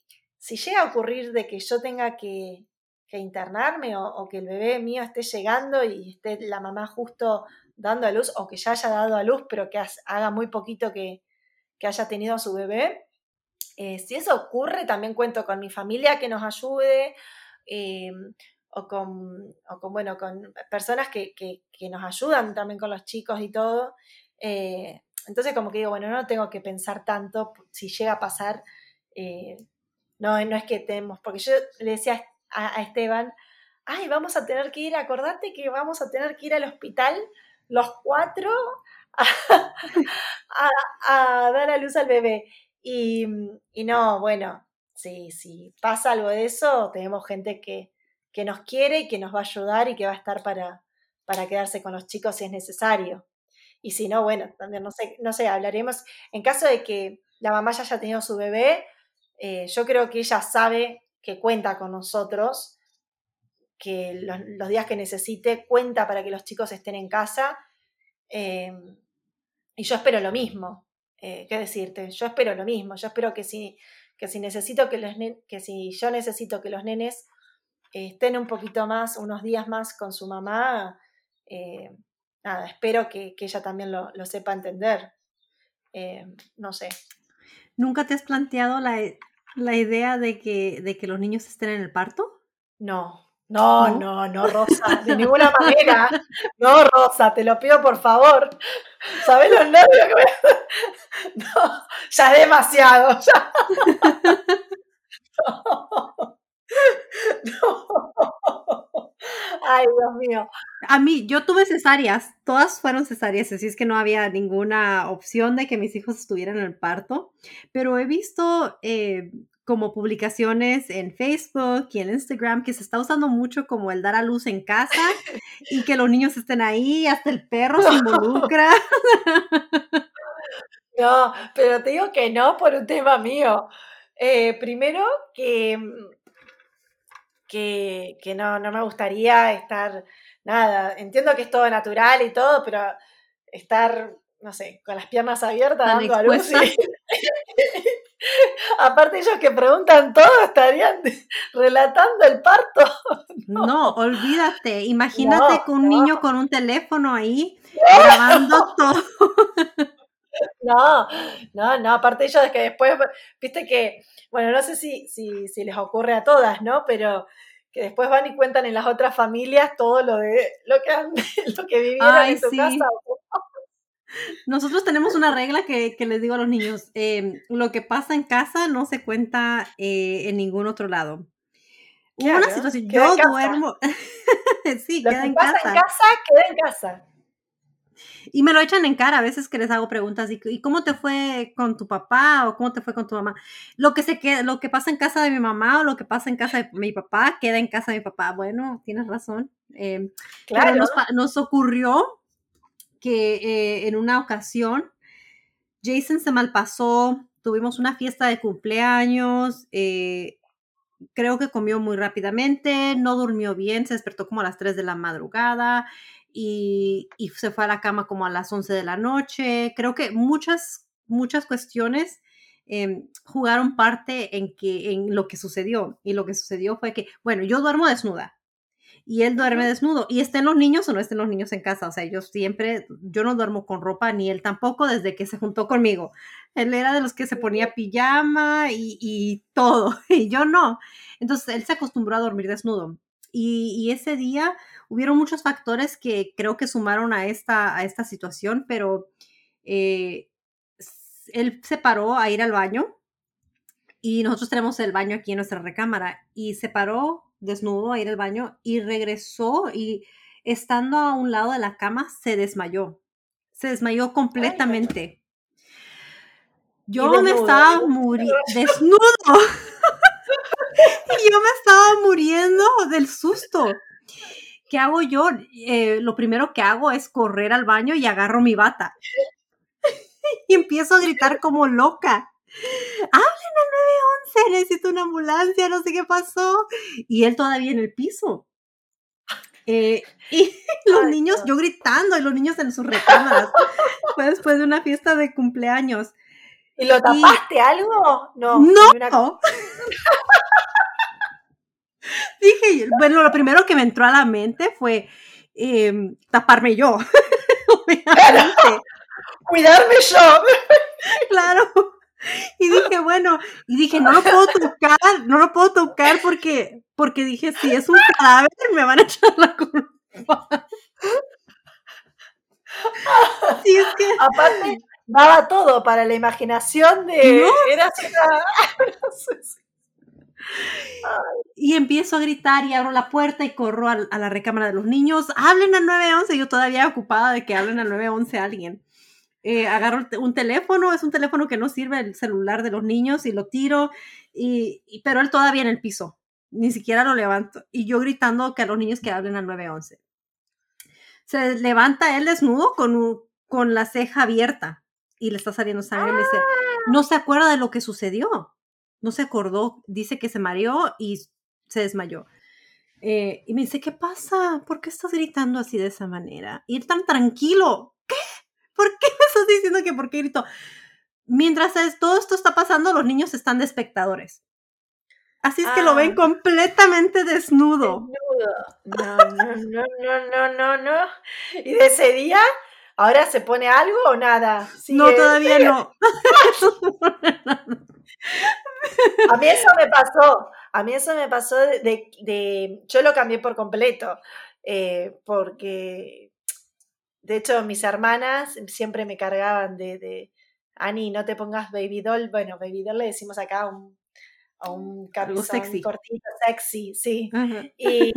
si llega a ocurrir de que yo tenga que, internarme o, que el bebé mío esté llegando y esté la mamá justo dando a luz o que ya haya dado a luz pero que haga muy poquito que, haya tenido a su bebé, eh, si eso ocurre, también cuento con mi familia que nos ayude. Eh, o con, con, bueno, con personas que, nos ayudan también con los chicos y todo. Eh, entonces como que digo, bueno, no tengo que pensar tanto si llega a pasar, no, no es que tenemos, porque yo le decía a, Esteban, ay, vamos a tener que ir, acordate que vamos a tener que ir al hospital los cuatro a, dar a luz al bebé. Y, y no, bueno, si, si pasa algo de eso, tenemos gente que, que nos quiere y que nos va a ayudar y que va a estar para, para quedarse con los chicos si es necesario. Y si no, bueno, también no sé, no sé, hablaremos. En caso de que la mamá ya haya tenido su bebé, eh, yo creo que ella sabe que cuenta con nosotros, que los, días que necesite cuenta para que los chicos estén en casa. Eh, y yo espero lo mismo. Eh, ¿Qué decirte? Yo espero lo mismo. Yo espero que si, que si necesito que los que si yo necesito que los nenes estén un poquito más, unos días más con su mamá, nada, espero que, ella también lo, sepa entender. No sé. ¿Nunca te has planteado la, idea de que, de que los niños estén en el parto? No, No, no, no, Rosa, de ninguna manera. No, Rosa, te lo pido por favor. ¿Sabes los nervios que a... No, ya es demasiado. Ya. No. Ay, Dios mío. A mí, yo tuve cesáreas, todas fueron cesáreas, así es que no había ninguna opción de que mis hijos estuvieran en el parto, pero he visto eh, como publicaciones en Facebook y en Instagram que se está usando mucho como el dar a luz en casa y que los niños estén ahí, hasta el perro se involucra. No, pero te digo que no por un tema mío. Eh, primero que, que, que no, no me gustaría estar, nada, entiendo que es todo natural y todo, pero estar, no sé, con las piernas abiertas dando a luz. Aparte ellos que preguntan todo estarían relatando el parto. No, olvídate. Imagínate con un niño con un teléfono ahí grabando todo. No, no, no, aparte ellos es que después, viste que, bueno, no sé si, si, si, les ocurre a todas, ¿no? Pero que después van y cuentan en las otras familias todo lo de lo que, han, lo que vivieron en su casa. Nosotros tenemos una regla que, les digo a los niños, em, lo que pasa en casa no se cuenta eh, en ningún otro lado. Hubo una situación, yo duermo, sí, queda en casa. en casa, queda en casa. Y me lo echan en cara a veces que les hago preguntas, ¿y, cómo te fue con tu papá o cómo te fue con tu mamá? Lo que, se queda, lo que pasa en casa de mi mamá o lo que pasa en casa de mi papá, queda en casa de mi papá. Bueno, tienes razón. Em, claro. Nos, nos, ocurrió que eh, en una ocasión Jason se malpasó, tuvimos una fiesta de cumpleaños, eh, creo que comió muy rápidamente, no durmió bien, se despertó como a las 3 de la madrugada y, se fue a la cama como a las 11 de la noche. Creo que muchas, muchas cuestiones em, jugaron parte en, que, en lo que sucedió. Y lo que sucedió fue que, bueno, yo duermo desnuda y él duerme desnudo. Y estén los niños o no estén los niños en casa. O sea, yo siempre, yo no duermo con ropa, ni él tampoco desde que se juntó conmigo. Él era de los que se ponía pijama y, todo, y yo no. Entonces, él se acostumbró a dormir desnudo. Y, ese día hubieron muchos factores que creo que sumaron a esta, a esta situación, pero eh, él se paró a ir al baño y nosotros tenemos el baño aquí en nuestra recámara y se paró desnudo a ir al baño y regresó y estando a un lado de la cama se desmayó. Se desmayó completamente. Yo me estaba muriendo desnudo. y yo me estaba muriendo del susto. ¿Qué hago yo? Eh, lo primero que hago es correr al baño y agarro mi bata. y empiezo a gritar como loca. Hablen al 911, necesito una ambulancia, no sé qué pasó. Y él todavía en el piso. Eh, y los niños, yo gritando, y los niños en sus recámaras. Fue después de una fiesta de cumpleaños. ¿Y lo tapaste algo? No. No. Dije, bueno, lo primero que me entró a la mente fue em, taparme yo. Cuidarme yo. claro. Y dije, bueno, y dije, no lo puedo tocar, no lo puedo tocar porque, porque dije, si es un cadáver, me van a echar la culpa. Sí, es que... Aparte, daba todo para la imaginación de... Era así Y empiezo a gritar y abro la puerta y corro a, la recámara de los niños. Hablen al 911. Yo todavía ocupada de que hablen al 911 a alguien. Eh, agarro un teléfono, es un teléfono que no sirve el celular de los niños y lo tiro, y, pero él todavía en el piso, ni siquiera lo levanto. Y yo gritando que a los niños que hablen al 911. Se levanta él desnudo con, con la ceja abierta y le está saliendo sangre. Y dice, no se acuerda de lo que sucedió. No se acordó. Dice que se mareó y se desmayó. Eh, y me dice, ¿qué pasa? ¿Por qué estás gritando así de esa manera? Ir tan tranquilo. ¿Qué? ¿por qué me estás diciendo que por qué grito? Mientras todo esto está pasando, los niños están de espectadores. Así es que lo ven ah. completamente desnudo. No, no, no, no, no, no, no. ¿Y de ese día? ¿Ahora se pone algo o nada? no, todavía no. A mí eso me pasó. A mí eso me pasó de, yo lo cambié por completo, eh, porque de hecho mis hermanas siempre me cargaban de, de, Ani, no te pongas baby doll, bueno, baby doll le decimos acá a un, a un sexy. cortito, sexy, sí. Y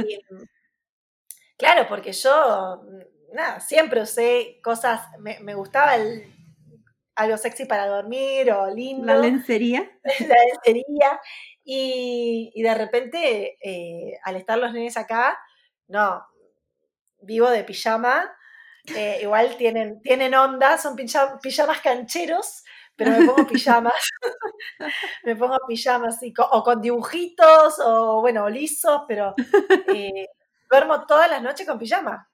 claro, porque yo, nada, siempre usé cosas, me, me gustaba el algo sexy para dormir o lindo. La lencería. La lencería. Y, de repente, eh, al estar los nenes acá, no, vivo de pijama. Eh, igual tienen, tienen onda, son pijamas cancheros, pero me pongo pijamas. me pongo pijamas o con dibujitos o bueno, lisos, pero eh, duermo todas las noches con pijama.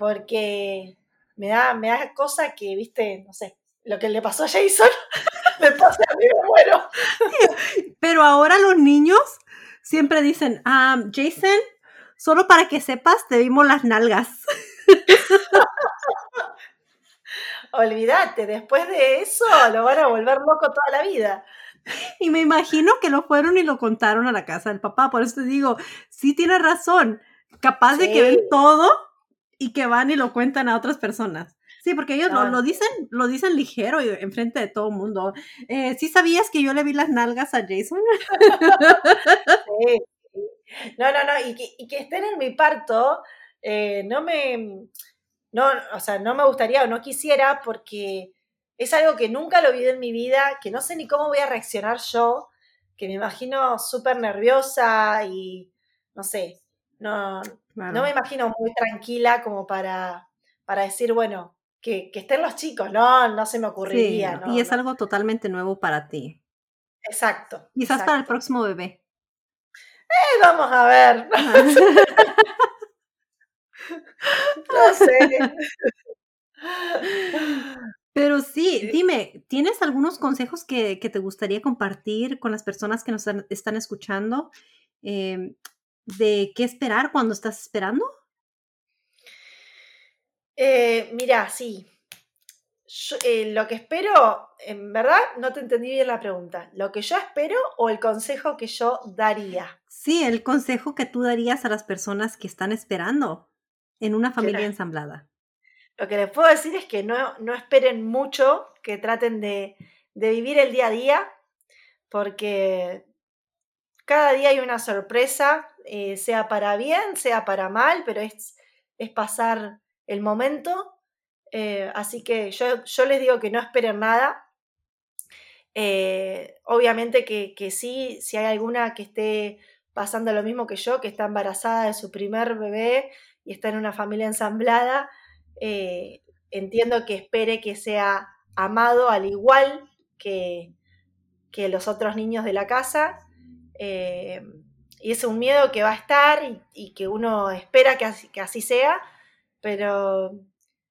Porque me da, me da cosa que, viste, no sé, lo que le pasó a Jason me pasa a mí, me muero. Pero ahora los niños siempre dicen, ah, Jason, solo para que sepas, te vimos las nalgas. Olvídate, después de eso lo van a volver loco toda la vida. Y me imagino que lo fueron y lo contaron a la casa del papá. Por eso te digo, sí tiene razón. Capaz de que ven todo y que van y lo cuentan a otras personas. Sí, porque ellos lo, ah. dicen, lo dicen ligero y enfrente de todo el mundo. Eh, ¿Sí sabías que yo le vi las nalgas a Jason? sí. No, no, no, y que, y que estén en mi parto, eh, no me, no, o sea, no me gustaría o no quisiera porque es algo que nunca lo vi en mi vida, que no sé ni cómo voy a reaccionar yo, que me imagino súper nerviosa y no sé, no, no me imagino muy tranquila como para, para decir, bueno, que, estén los chicos, no, no se me ocurriría. y es algo totalmente nuevo para ti. Exacto. Quizás para el próximo bebé. Eh, vamos a ver. no sé. Pero sí, dime, ¿tienes algunos consejos que, te gustaría compartir con las personas que nos están escuchando? Em, ¿De qué esperar cuando estás esperando? Eh, mira, sí. Eh, lo que espero, en verdad, no te entendí bien la pregunta. ¿Lo que yo espero o el consejo que yo daría? Sí, el consejo que tú darías a las personas que están esperando en una familia ensamblada. Lo que les puedo decir es que no, no esperen mucho, que traten de, vivir el día a día, porque cada día hay una sorpresa, eh, sea para bien, sea para mal, pero es, es pasar el momento. Eh, así que yo, yo, les digo que no esperen nada. Eh, obviamente que, que, sí, si hay alguna que esté pasando lo mismo que yo, que está embarazada de su primer bebé y está en una familia ensamblada, entiendo que espere que sea amado al igual que, que los otros niños de la casa. Y es un miedo que va a estar y, que uno espera que que así sea, pero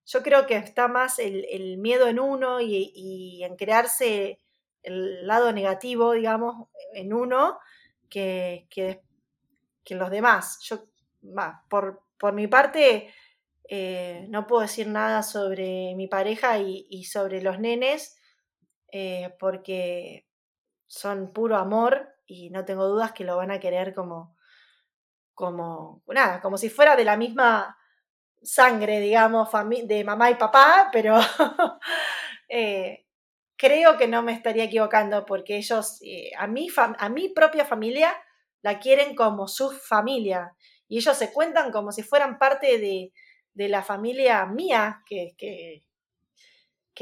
yo creo que está más el, miedo en uno y, en crearse el lado negativo, digamos, en uno que, que, los demás. Yo, por, por mi parte, eh, no puedo decir nada sobre mi pareja y, sobre los nenes, eh, porque son puro amor y no tengo dudas que lo van a querer como, como, nada, como si fuera de la misma sangre, digamos, de mamá y papá, pero eh, creo que no me estaría equivocando porque ellos, eh, a, mi a mi propia familia, la quieren como su familia y ellos se cuentan como si fueran parte de, la familia mía, que, que,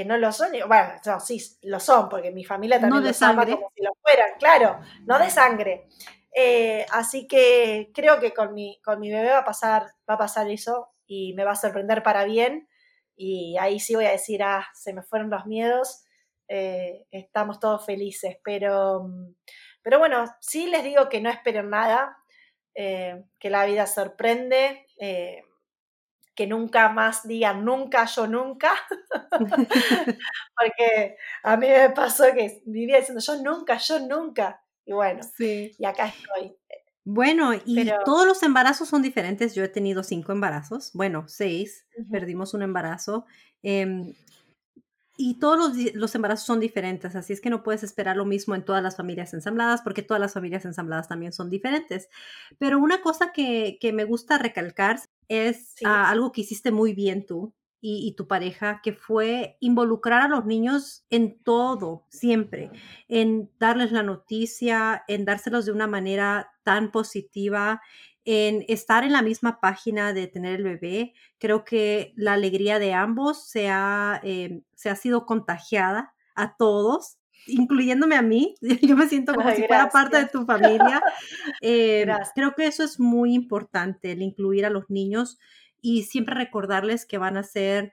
no lo son. Bueno, sí, lo son, porque mi familia también no los ama como si lo fueran, claro, no de sangre. Eh, así que creo que con mi, con mi bebé va a pasar, va a pasar eso y me va a sorprender para bien. Y ahí sí voy a decir, ah, se me fueron los miedos, eh, estamos todos felices. Pero, pero bueno, sí les digo que no esperen nada, eh, que la vida sorprende, eh, que nunca más digan nunca, yo nunca, porque a mí me pasó que vivía diciendo yo nunca, yo nunca. Y bueno, sí. y acá estoy. Bueno, y todos los embarazos son diferentes. Yo he tenido cinco embarazos, bueno, seis, perdimos un embarazo. Em, y todos los, los, embarazos son diferentes, así es que no puedes esperar lo mismo en todas las familias ensambladas, porque todas las familias ensambladas también son diferentes. Pero una cosa que, que me gusta recalcar es ah, algo que hiciste muy bien tú y, y, tu pareja, que fue involucrar a los niños en todo, siempre, en darles la noticia, en dárselos de una manera tan positiva, en estar en la misma página de tener el bebé. Creo que la alegría de ambos se ha, eh, se ha sido contagiada a todos, incluyéndome a mí. Yo me siento como si fuera parte de tu familia. Eh, creo que eso es muy importante, el incluir a los niños y siempre recordarles que van a ser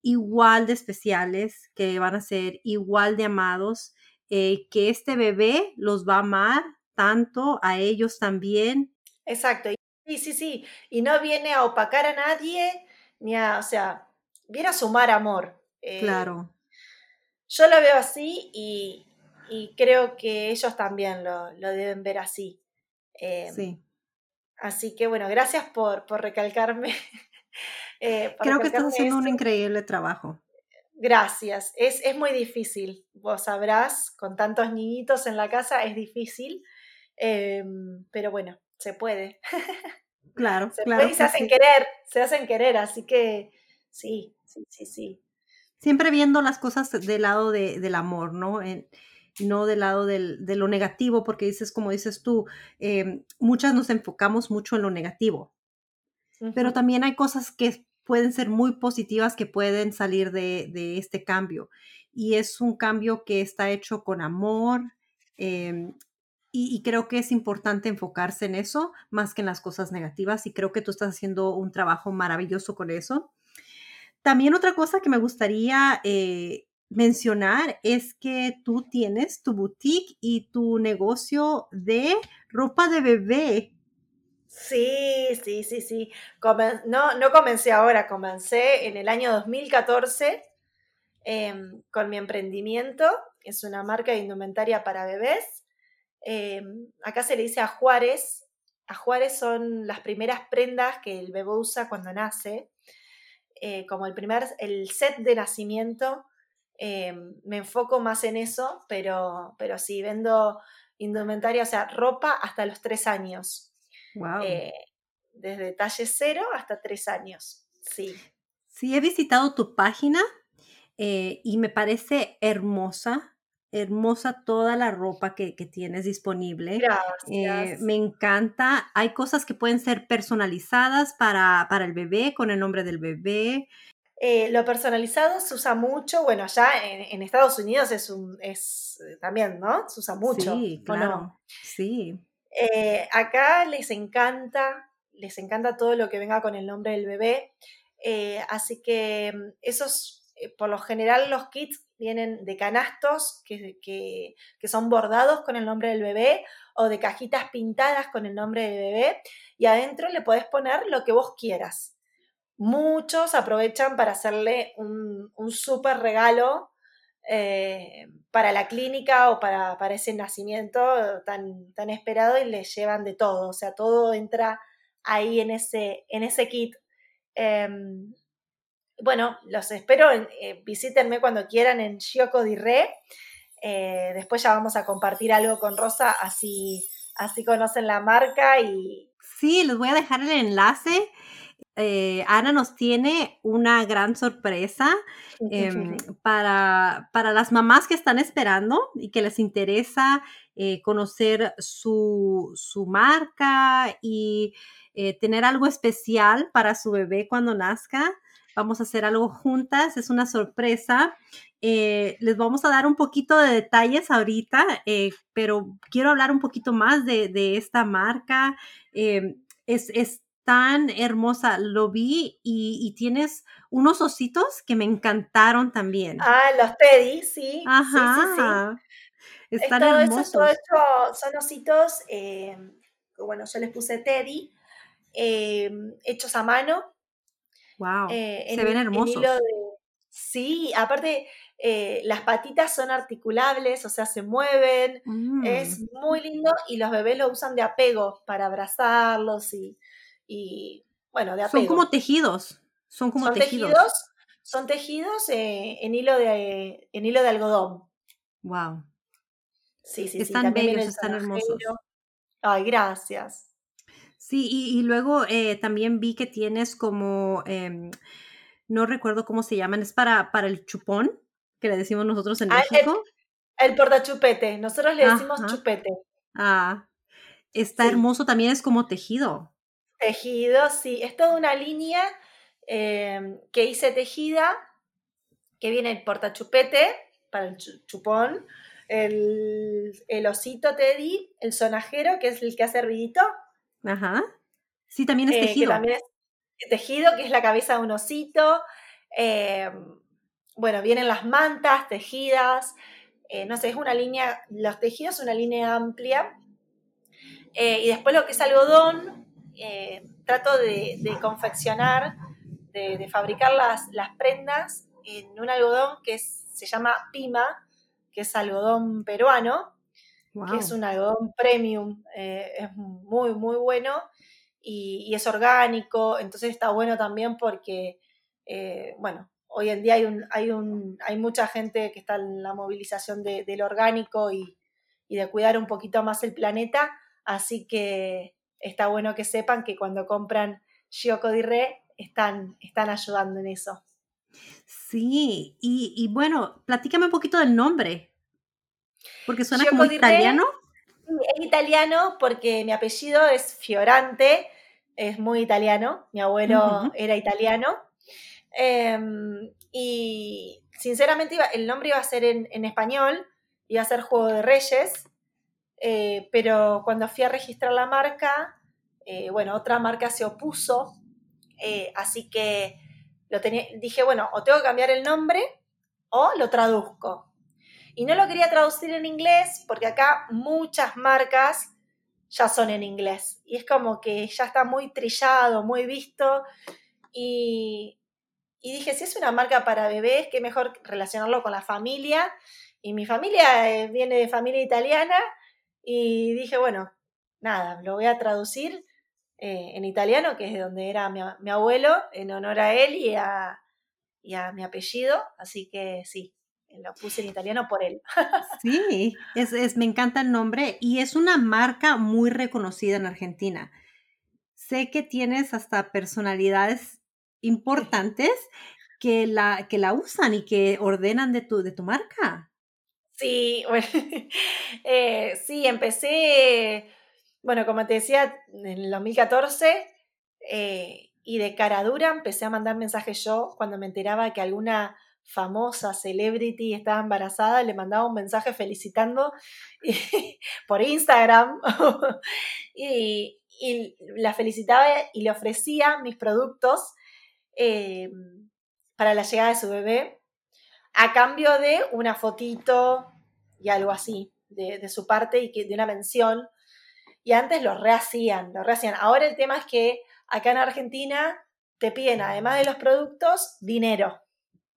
igual de especiales, que van a ser igual de amados, eh, que este bebé los va a amar tanto a ellos también Exacto. Sí, sí, sí. Y no viene a opacar a nadie, ni a, o sea, viene a sumar amor. Eh, claro. Yo lo veo así y, creo que ellos también lo, deben ver así. Em, sí. Así que bueno, gracias por, recalcarme. Eh, creo que estás haciendo un increíble trabajo. Gracias. Es, es, muy difícil. Vos sabrás, con tantos niñitos en la casa es difícil. Em, pero bueno, se puede. Claro, se claro. y se hacen querer, se hacen querer, así que sí, sí, sí, sí. Siempre viendo las cosas del lado del amor, ¿no? no del lado de lo negativo, porque dices, como dices tú, em, muchas nos enfocamos mucho en lo negativo, pero también hay cosas que pueden ser muy positivas que pueden salir de, de este cambio. Y es un cambio que está hecho con amor, eh, y, creo que es importante enfocarse en eso más que en las cosas negativas y creo que tú estás haciendo un trabajo maravilloso con eso. También otra cosa que me gustaría eh, mencionar es que tú tienes tu boutique y tu negocio de ropa de bebé. Sí, sí, sí, sí. no, no comencé ahora, comencé en el año 2014 em, con mi emprendimiento. Es una marca de indumentaria para bebés Em, acá se le dice a Juárez. A Juárez son las primeras prendas que el bebé usa cuando nace. Eh, como el primer, el set de nacimiento, em, me enfoco más en eso, pero, pero sí, vendo indumentaria, o sea, ropa hasta los tres años. Wow. Eh, desde talle cero hasta tres años, sí. Sí, he visitado tu página eh, y me parece hermosa hermosa toda la ropa que, tienes disponible. Gracias. Eh, me encanta. Hay cosas que pueden ser personalizadas para, el bebé, con el nombre del bebé. Eh, lo personalizado se usa mucho, bueno, allá en, Estados Unidos es, un, es eh, también, ¿no? Se usa mucho. Sí, claro. Sí. acá les encanta, les encanta todo lo que venga con el nombre del bebé. así que mm, esos, por lo general, los kits vienen de canastos que, son bordados con el nombre del bebé o de cajitas pintadas con el nombre del bebé y adentro le podés poner lo que vos quieras. Muchos aprovechan para hacerle un, un súper regalo eh, para la clínica o para, para, ese nacimiento tan, tan esperado y le llevan de todo, o sea, todo entra ahí en ese, en ese kit. Em, bueno, los espero, eh, visítenme cuando quieran en Shioco di Re. Eh, después ya vamos a compartir algo con Rosa, así, así conocen la marca y... Sí, les voy a dejar el enlace. Eh, Ana nos tiene una gran sorpresa em, para, para, las mamás que están esperando y que les interesa conocer su, su, marca y tener algo especial para su bebé cuando nazca. Vamos a hacer algo juntas, es una sorpresa. Eh, les vamos a dar un poquito de detalles ahorita, eh, pero quiero hablar un poquito más de, esta marca. Eh, es, tan hermosa, lo vi y, tienes unos ositos que me encantaron también. Ah, los Teddy, sí. Ajá. Sí, Están hermosos. son ositos, bueno, yo les puse Teddy, hechos a mano, Wow, eh, se ven hermosos. sí, aparte eh, las patitas son articulables, o sea, se mueven, es mm. muy lindo y los bebés lo usan de apego para abrazarlos y, bueno, de apego. Son como tejidos, son como tejidos. son tejidos eh, en, hilo de, en hilo de algodón. Wow. Sí, sí, están sí. bellos, están hermosos. Ay, gracias. Sí, y, luego eh, también vi que tienes como, em, no recuerdo cómo se llaman, es para, para el chupón, que le decimos nosotros en ah, México. El, portachupete, nosotros le decimos chupete. Ah, está hermoso, también es como tejido. Tejido, sí, es toda una línea em, que hice tejida, que viene el portachupete para el chupón, el, el, osito Teddy, el sonajero, que es el que hace ruidito. Ajá. Sí, también es eh, tejido. también es tejido, que es la cabeza de un osito. Em, bueno, vienen las mantas tejidas. Eh, no sé, es una línea, los tejidos es una línea amplia. Eh, y después lo que es algodón, trato de, confeccionar, de, fabricar las, las, prendas en un algodón que se llama Pima, que es algodón peruano, que es un algodón premium, eh, es muy, muy bueno y, es orgánico, entonces está bueno también porque, eh, bueno, hoy en día hay, un, hay, un, hay mucha gente que está en la movilización de, del orgánico y, de cuidar un poquito más el planeta, así que está bueno que sepan que cuando compran Shioco Re están, están ayudando en eso. Sí, y, bueno, platícame un poquito del nombre, porque suena como italiano. Es italiano porque mi apellido es Fiorante, es muy italiano, mi abuelo era italiano. Em, y sinceramente el nombre iba a ser en, español, iba a ser Juego de Reyes, eh, pero cuando fui a registrar la marca, eh, bueno, otra marca se opuso, eh, así que dije, bueno, o tengo que cambiar el nombre o lo traduzco. Y no lo quería traducir en inglés porque acá muchas marcas ya son en inglés. Y es como que ya está muy trillado, muy visto. Y, dije, si es una marca para bebés, qué mejor relacionarlo con la familia. Y mi familia eh, viene de familia italiana. Y dije, bueno, nada, lo voy a traducir eh, en italiano, que es de donde era mi, abuelo, en honor a él y a, mi apellido. Así que sí, lo puse en italiano por él. Sí, es, me encanta el nombre y es una marca muy reconocida en Argentina. Sé que tienes hasta personalidades importantes que la, que la usan y que ordenan de tu, de tu marca. Sí, bueno, eh, sí, empecé bueno, como te decía, en el 2014 eh, y de cara dura empecé a mandar mensajes yo cuando me enteraba que alguna famosa celebrity estaba embarazada, le mandaba un mensaje felicitando por Instagram y, la felicitaba y le ofrecía mis productos eh, para la llegada de su bebé a cambio de una fotito y algo así de, su parte y que, de una mención y antes lo rehacían, lo rehacían. Ahora el tema es que acá en Argentina te piden, además de los productos, dinero.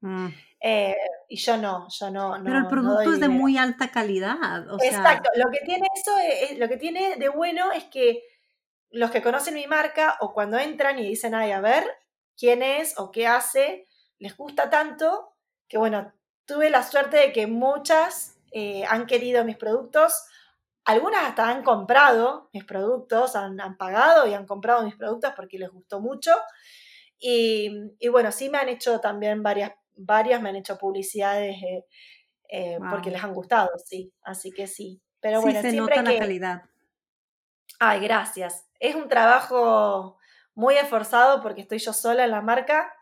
Mm. Eh, y yo no, yo no. Pero el producto es de muy alta calidad. Exacto. Lo que tiene eso, lo que tiene de bueno es que los que conocen mi marca o cuando entran y dicen, ay, a ver quién es o qué hace, les gusta tanto que bueno, tuve la suerte de que muchas eh, han querido mis productos algunas hasta han comprado mis productos, han, pagado y han comprado mis productos porque les gustó mucho. Y, bueno, sí me han hecho también varias, varias me han hecho publicidades eh, eh, porque les han gustado, sí. Así que sí. Pero bueno, se nota la calidad. Ay, gracias. Es un trabajo muy esforzado porque estoy yo sola en la marca.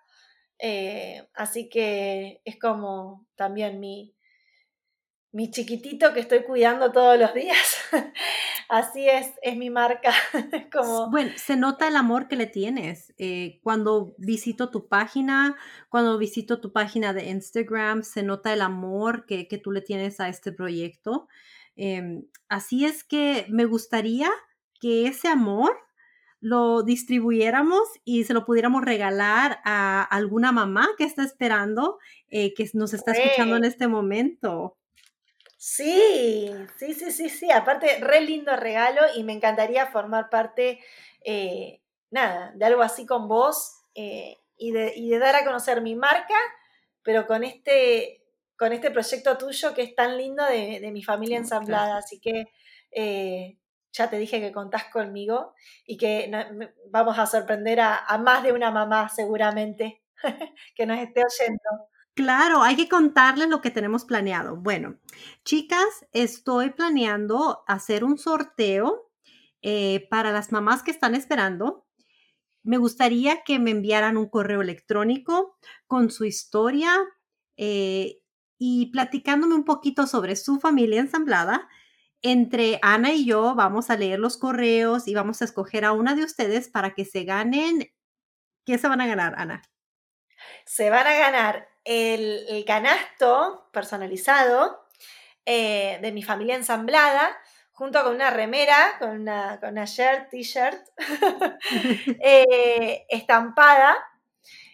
Eh, así que es como también mi, mi chiquitito que estoy cuidando todos los días. Así es, es mi marca. Como... Bueno, se nota el amor que le tienes. Eh, cuando visito tu página, cuando visito tu página de Instagram, se nota el amor que, tú le tienes a este proyecto. Em, así es que me gustaría que ese amor lo distribuyéramos y se lo pudiéramos regalar a alguna mamá que está esperando, eh, que nos está escuchando en este momento. Sí, sí, sí, sí, sí. Aparte, re lindo regalo y me encantaría formar parte, eh, nada, de algo así con vos. Eh, y de, dar a conocer mi marca, pero con este, con este proyecto tuyo que es tan lindo de, mi familia ensamblada. Así que eh, ya te dije que contás conmigo y que vamos a sorprender a, más de una mamá seguramente que nos esté oyendo. Claro, hay que contarles lo que tenemos planeado. Bueno, chicas, estoy planeando hacer un sorteo eh, para las mamás que están esperando. Me gustaría que me enviaran un correo electrónico con su historia eh, y platicándome un poquito sobre su familia ensamblada entre Ana y yo vamos a leer los correos y vamos a escoger a una de ustedes para que se ganen. ¿Qué se van a ganar, Ana? Se van a ganar el, canasto personalizado eh, de mi familia ensamblada, junto con una remera, con una, con una shirt, t-shirt, eh, estampada,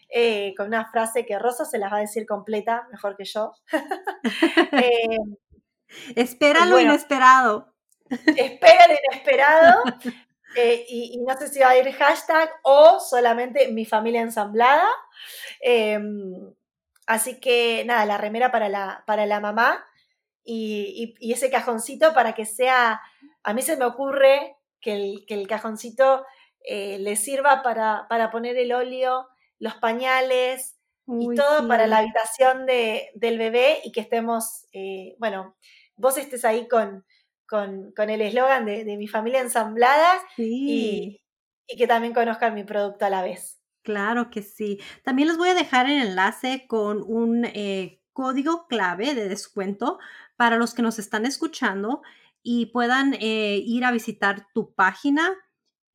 eh, con una frase que Rosa se las va a decir completa, mejor que yo. Espera lo inesperado. Espera lo inesperado. Eh, y, no sé si va a ir hashtag o solamente mi familia ensamblada. Así que nada, la remera para la, para la mamá y, ese cajoncito para que sea, a mí se me ocurre que el, cajoncito eh, le sirva para, poner el óleo, los pañales y todo para la habitación del bebé y que estemos, eh, bueno, vos estés ahí con, con, el eslogan de, mi familia ensamblada y, que también conozcan mi producto a la vez. Claro que sí. También les voy a dejar el enlace con un eh, código clave de descuento para los que nos están escuchando y puedan eh, ir a visitar tu página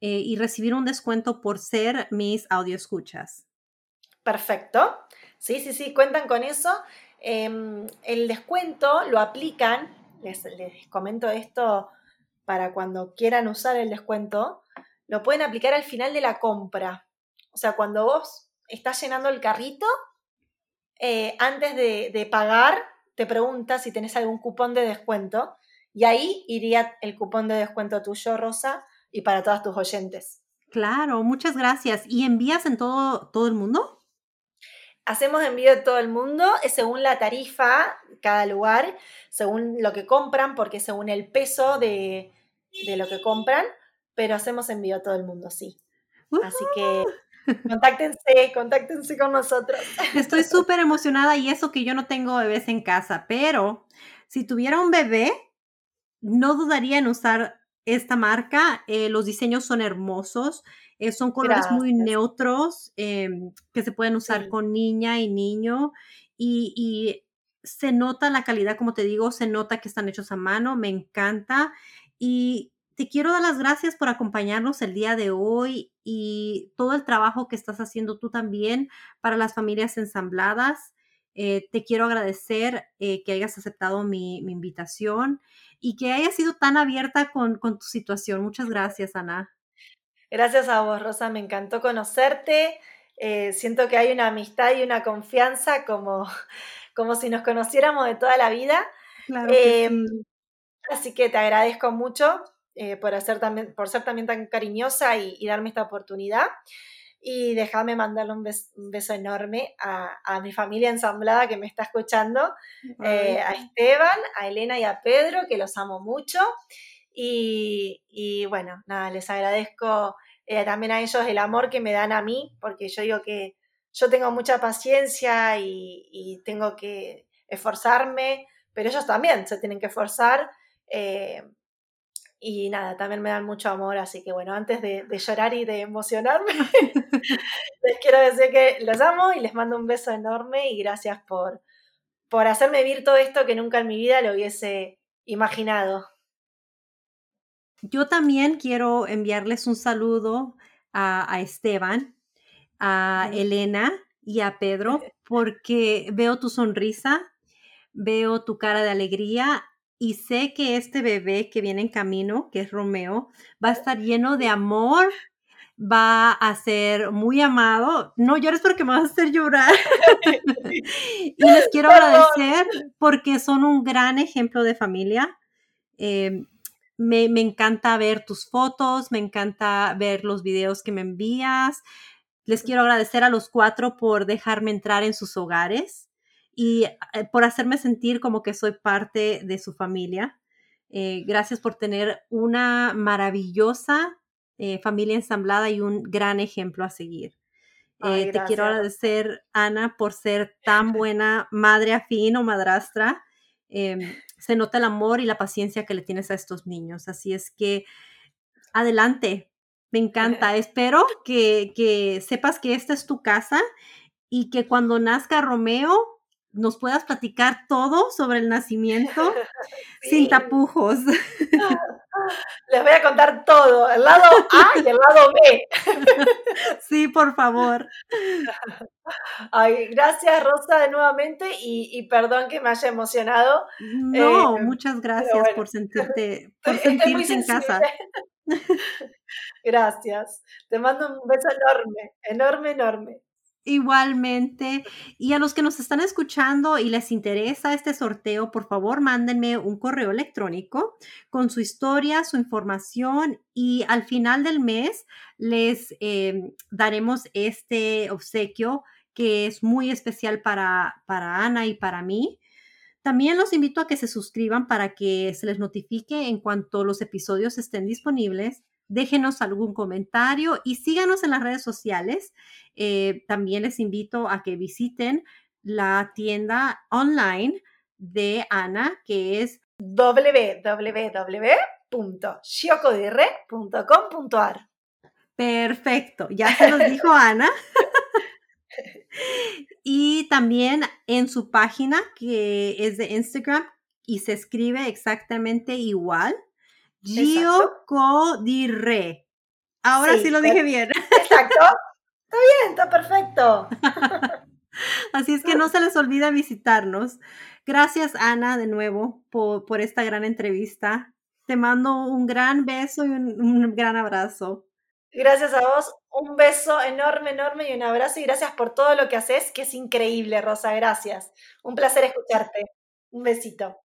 eh, y recibir un descuento por ser mis audio escuchas. Perfecto. Sí, sí, sí, cuentan con eso. Em, el descuento lo aplican, les, comento esto para cuando quieran usar el descuento, lo pueden aplicar al final de la compra. O sea, cuando vos estás llenando el carrito, eh, antes de, de, pagar, te pregunta si tenés algún cupón de descuento y ahí iría el cupón de descuento tuyo, Rosa, y para todas tus oyentes. Claro, muchas gracias. ¿Y envías en todo, todo el mundo? Hacemos envío de todo el mundo, es según la tarifa, cada lugar, según lo que compran, porque según el peso de, lo que compran, pero hacemos envío a todo el mundo, sí. Así que contáctense, contáctense con nosotros. Estoy súper emocionada y eso que yo no tengo bebés en casa, pero si tuviera un bebé, no dudaría en usar esta marca. Eh, los diseños son hermosos. Eh, son colores muy neutros em, que se pueden usar con niña y niño y, se nota la calidad, como te digo, se nota que están hechos a mano, me encanta y te quiero dar las gracias por acompañarnos el día de hoy y todo el trabajo que estás haciendo tú también para las familias ensambladas. Eh, te quiero agradecer eh, que hayas aceptado mi, invitación y que hayas sido tan abierta con, con tu situación. Muchas gracias, Ana. Gracias a vos, Rosa, me encantó conocerte. Eh, siento que hay una amistad y una confianza como, como si nos conociéramos de toda la vida. Em, así que te agradezco mucho eh, por, hacer también, por ser también tan cariñosa y, darme esta oportunidad. Y déjame mandarle un beso, enorme a, mi familia ensamblada que me está escuchando, eh, a Esteban, a Elena y a Pedro, que los amo mucho. Y, bueno, nada, les agradezco eh, también a ellos el amor que me dan a mí, porque yo digo que yo tengo mucha paciencia y, tengo que esforzarme, pero ellos también se tienen que esforzar. Eh, y nada, también me dan mucho amor, así que bueno, antes de, llorar y de emocionarme, les quiero decir que los amo y les mando un beso enorme y gracias por, por hacerme vivir todo esto que nunca en mi vida lo hubiese imaginado. Yo también quiero enviarles un saludo a, Esteban, a Elena y a Pedro, porque veo tu sonrisa, veo tu cara de alegría y sé que este bebé que viene en camino, que es Romeo, va a estar lleno de amor, va a ser muy amado. No llores porque me vas a hacer llorar. y les quiero agradecer porque son un gran ejemplo de familia. Em, me, encanta ver tus fotos, me encanta ver los videos que me envías. Les quiero agradecer a los cuatro por dejarme entrar en sus hogares y eh, por hacerme sentir como que soy parte de su familia. Eh, gracias por tener una maravillosa eh, familia ensamblada y un gran ejemplo a seguir. te quiero agradecer, Ana, por ser tan buena madre afín o madrastra. Em, se nota el amor y la paciencia que le tienes a estos niños. Así es que adelante, me encanta. Espero que, que sepas que esta es tu casa y que cuando nazca Romeo nos puedas platicar todo sobre el nacimiento sin tapujos. Les voy a contar todo, el lado A y el lado B. Sí, por favor. Ay, gracias Rosa de nuevamente y, perdón que me haya emocionado. No, eh, muchas gracias por sentirte, por sentirte en casa. Gracias. Te mando un beso enorme, enorme, enorme. Igualmente. Y a los que nos están escuchando y les interesa este sorteo, por favor, mándenme un correo electrónico con su historia, su información y al final del mes les em, daremos este obsequio que es muy especial para, para Ana y para mí. También los invito a que se suscriban para que se les notifique en cuanto los episodios estén disponibles déjenos algún comentario y síganos en las redes sociales. Eh, también les invito a que visiten la tienda online de Ana, que es www.shiocodirre.com.ar. Perfecto, ya se nos dijo Ana. y también en su página que es de Instagram y se escribe exactamente igual, Gio Codirre. Ahora sí, lo dije bien. Exacto. Está bien, está perfecto. Así es que no se les olvide visitarnos. Gracias, Ana, de nuevo, por, esta gran entrevista. Te mando un gran beso y un, un, gran abrazo. Gracias a vos, un beso enorme, enorme y un abrazo y gracias por todo lo que haces, que es increíble, Rosa, gracias. Un placer escucharte. Un besito.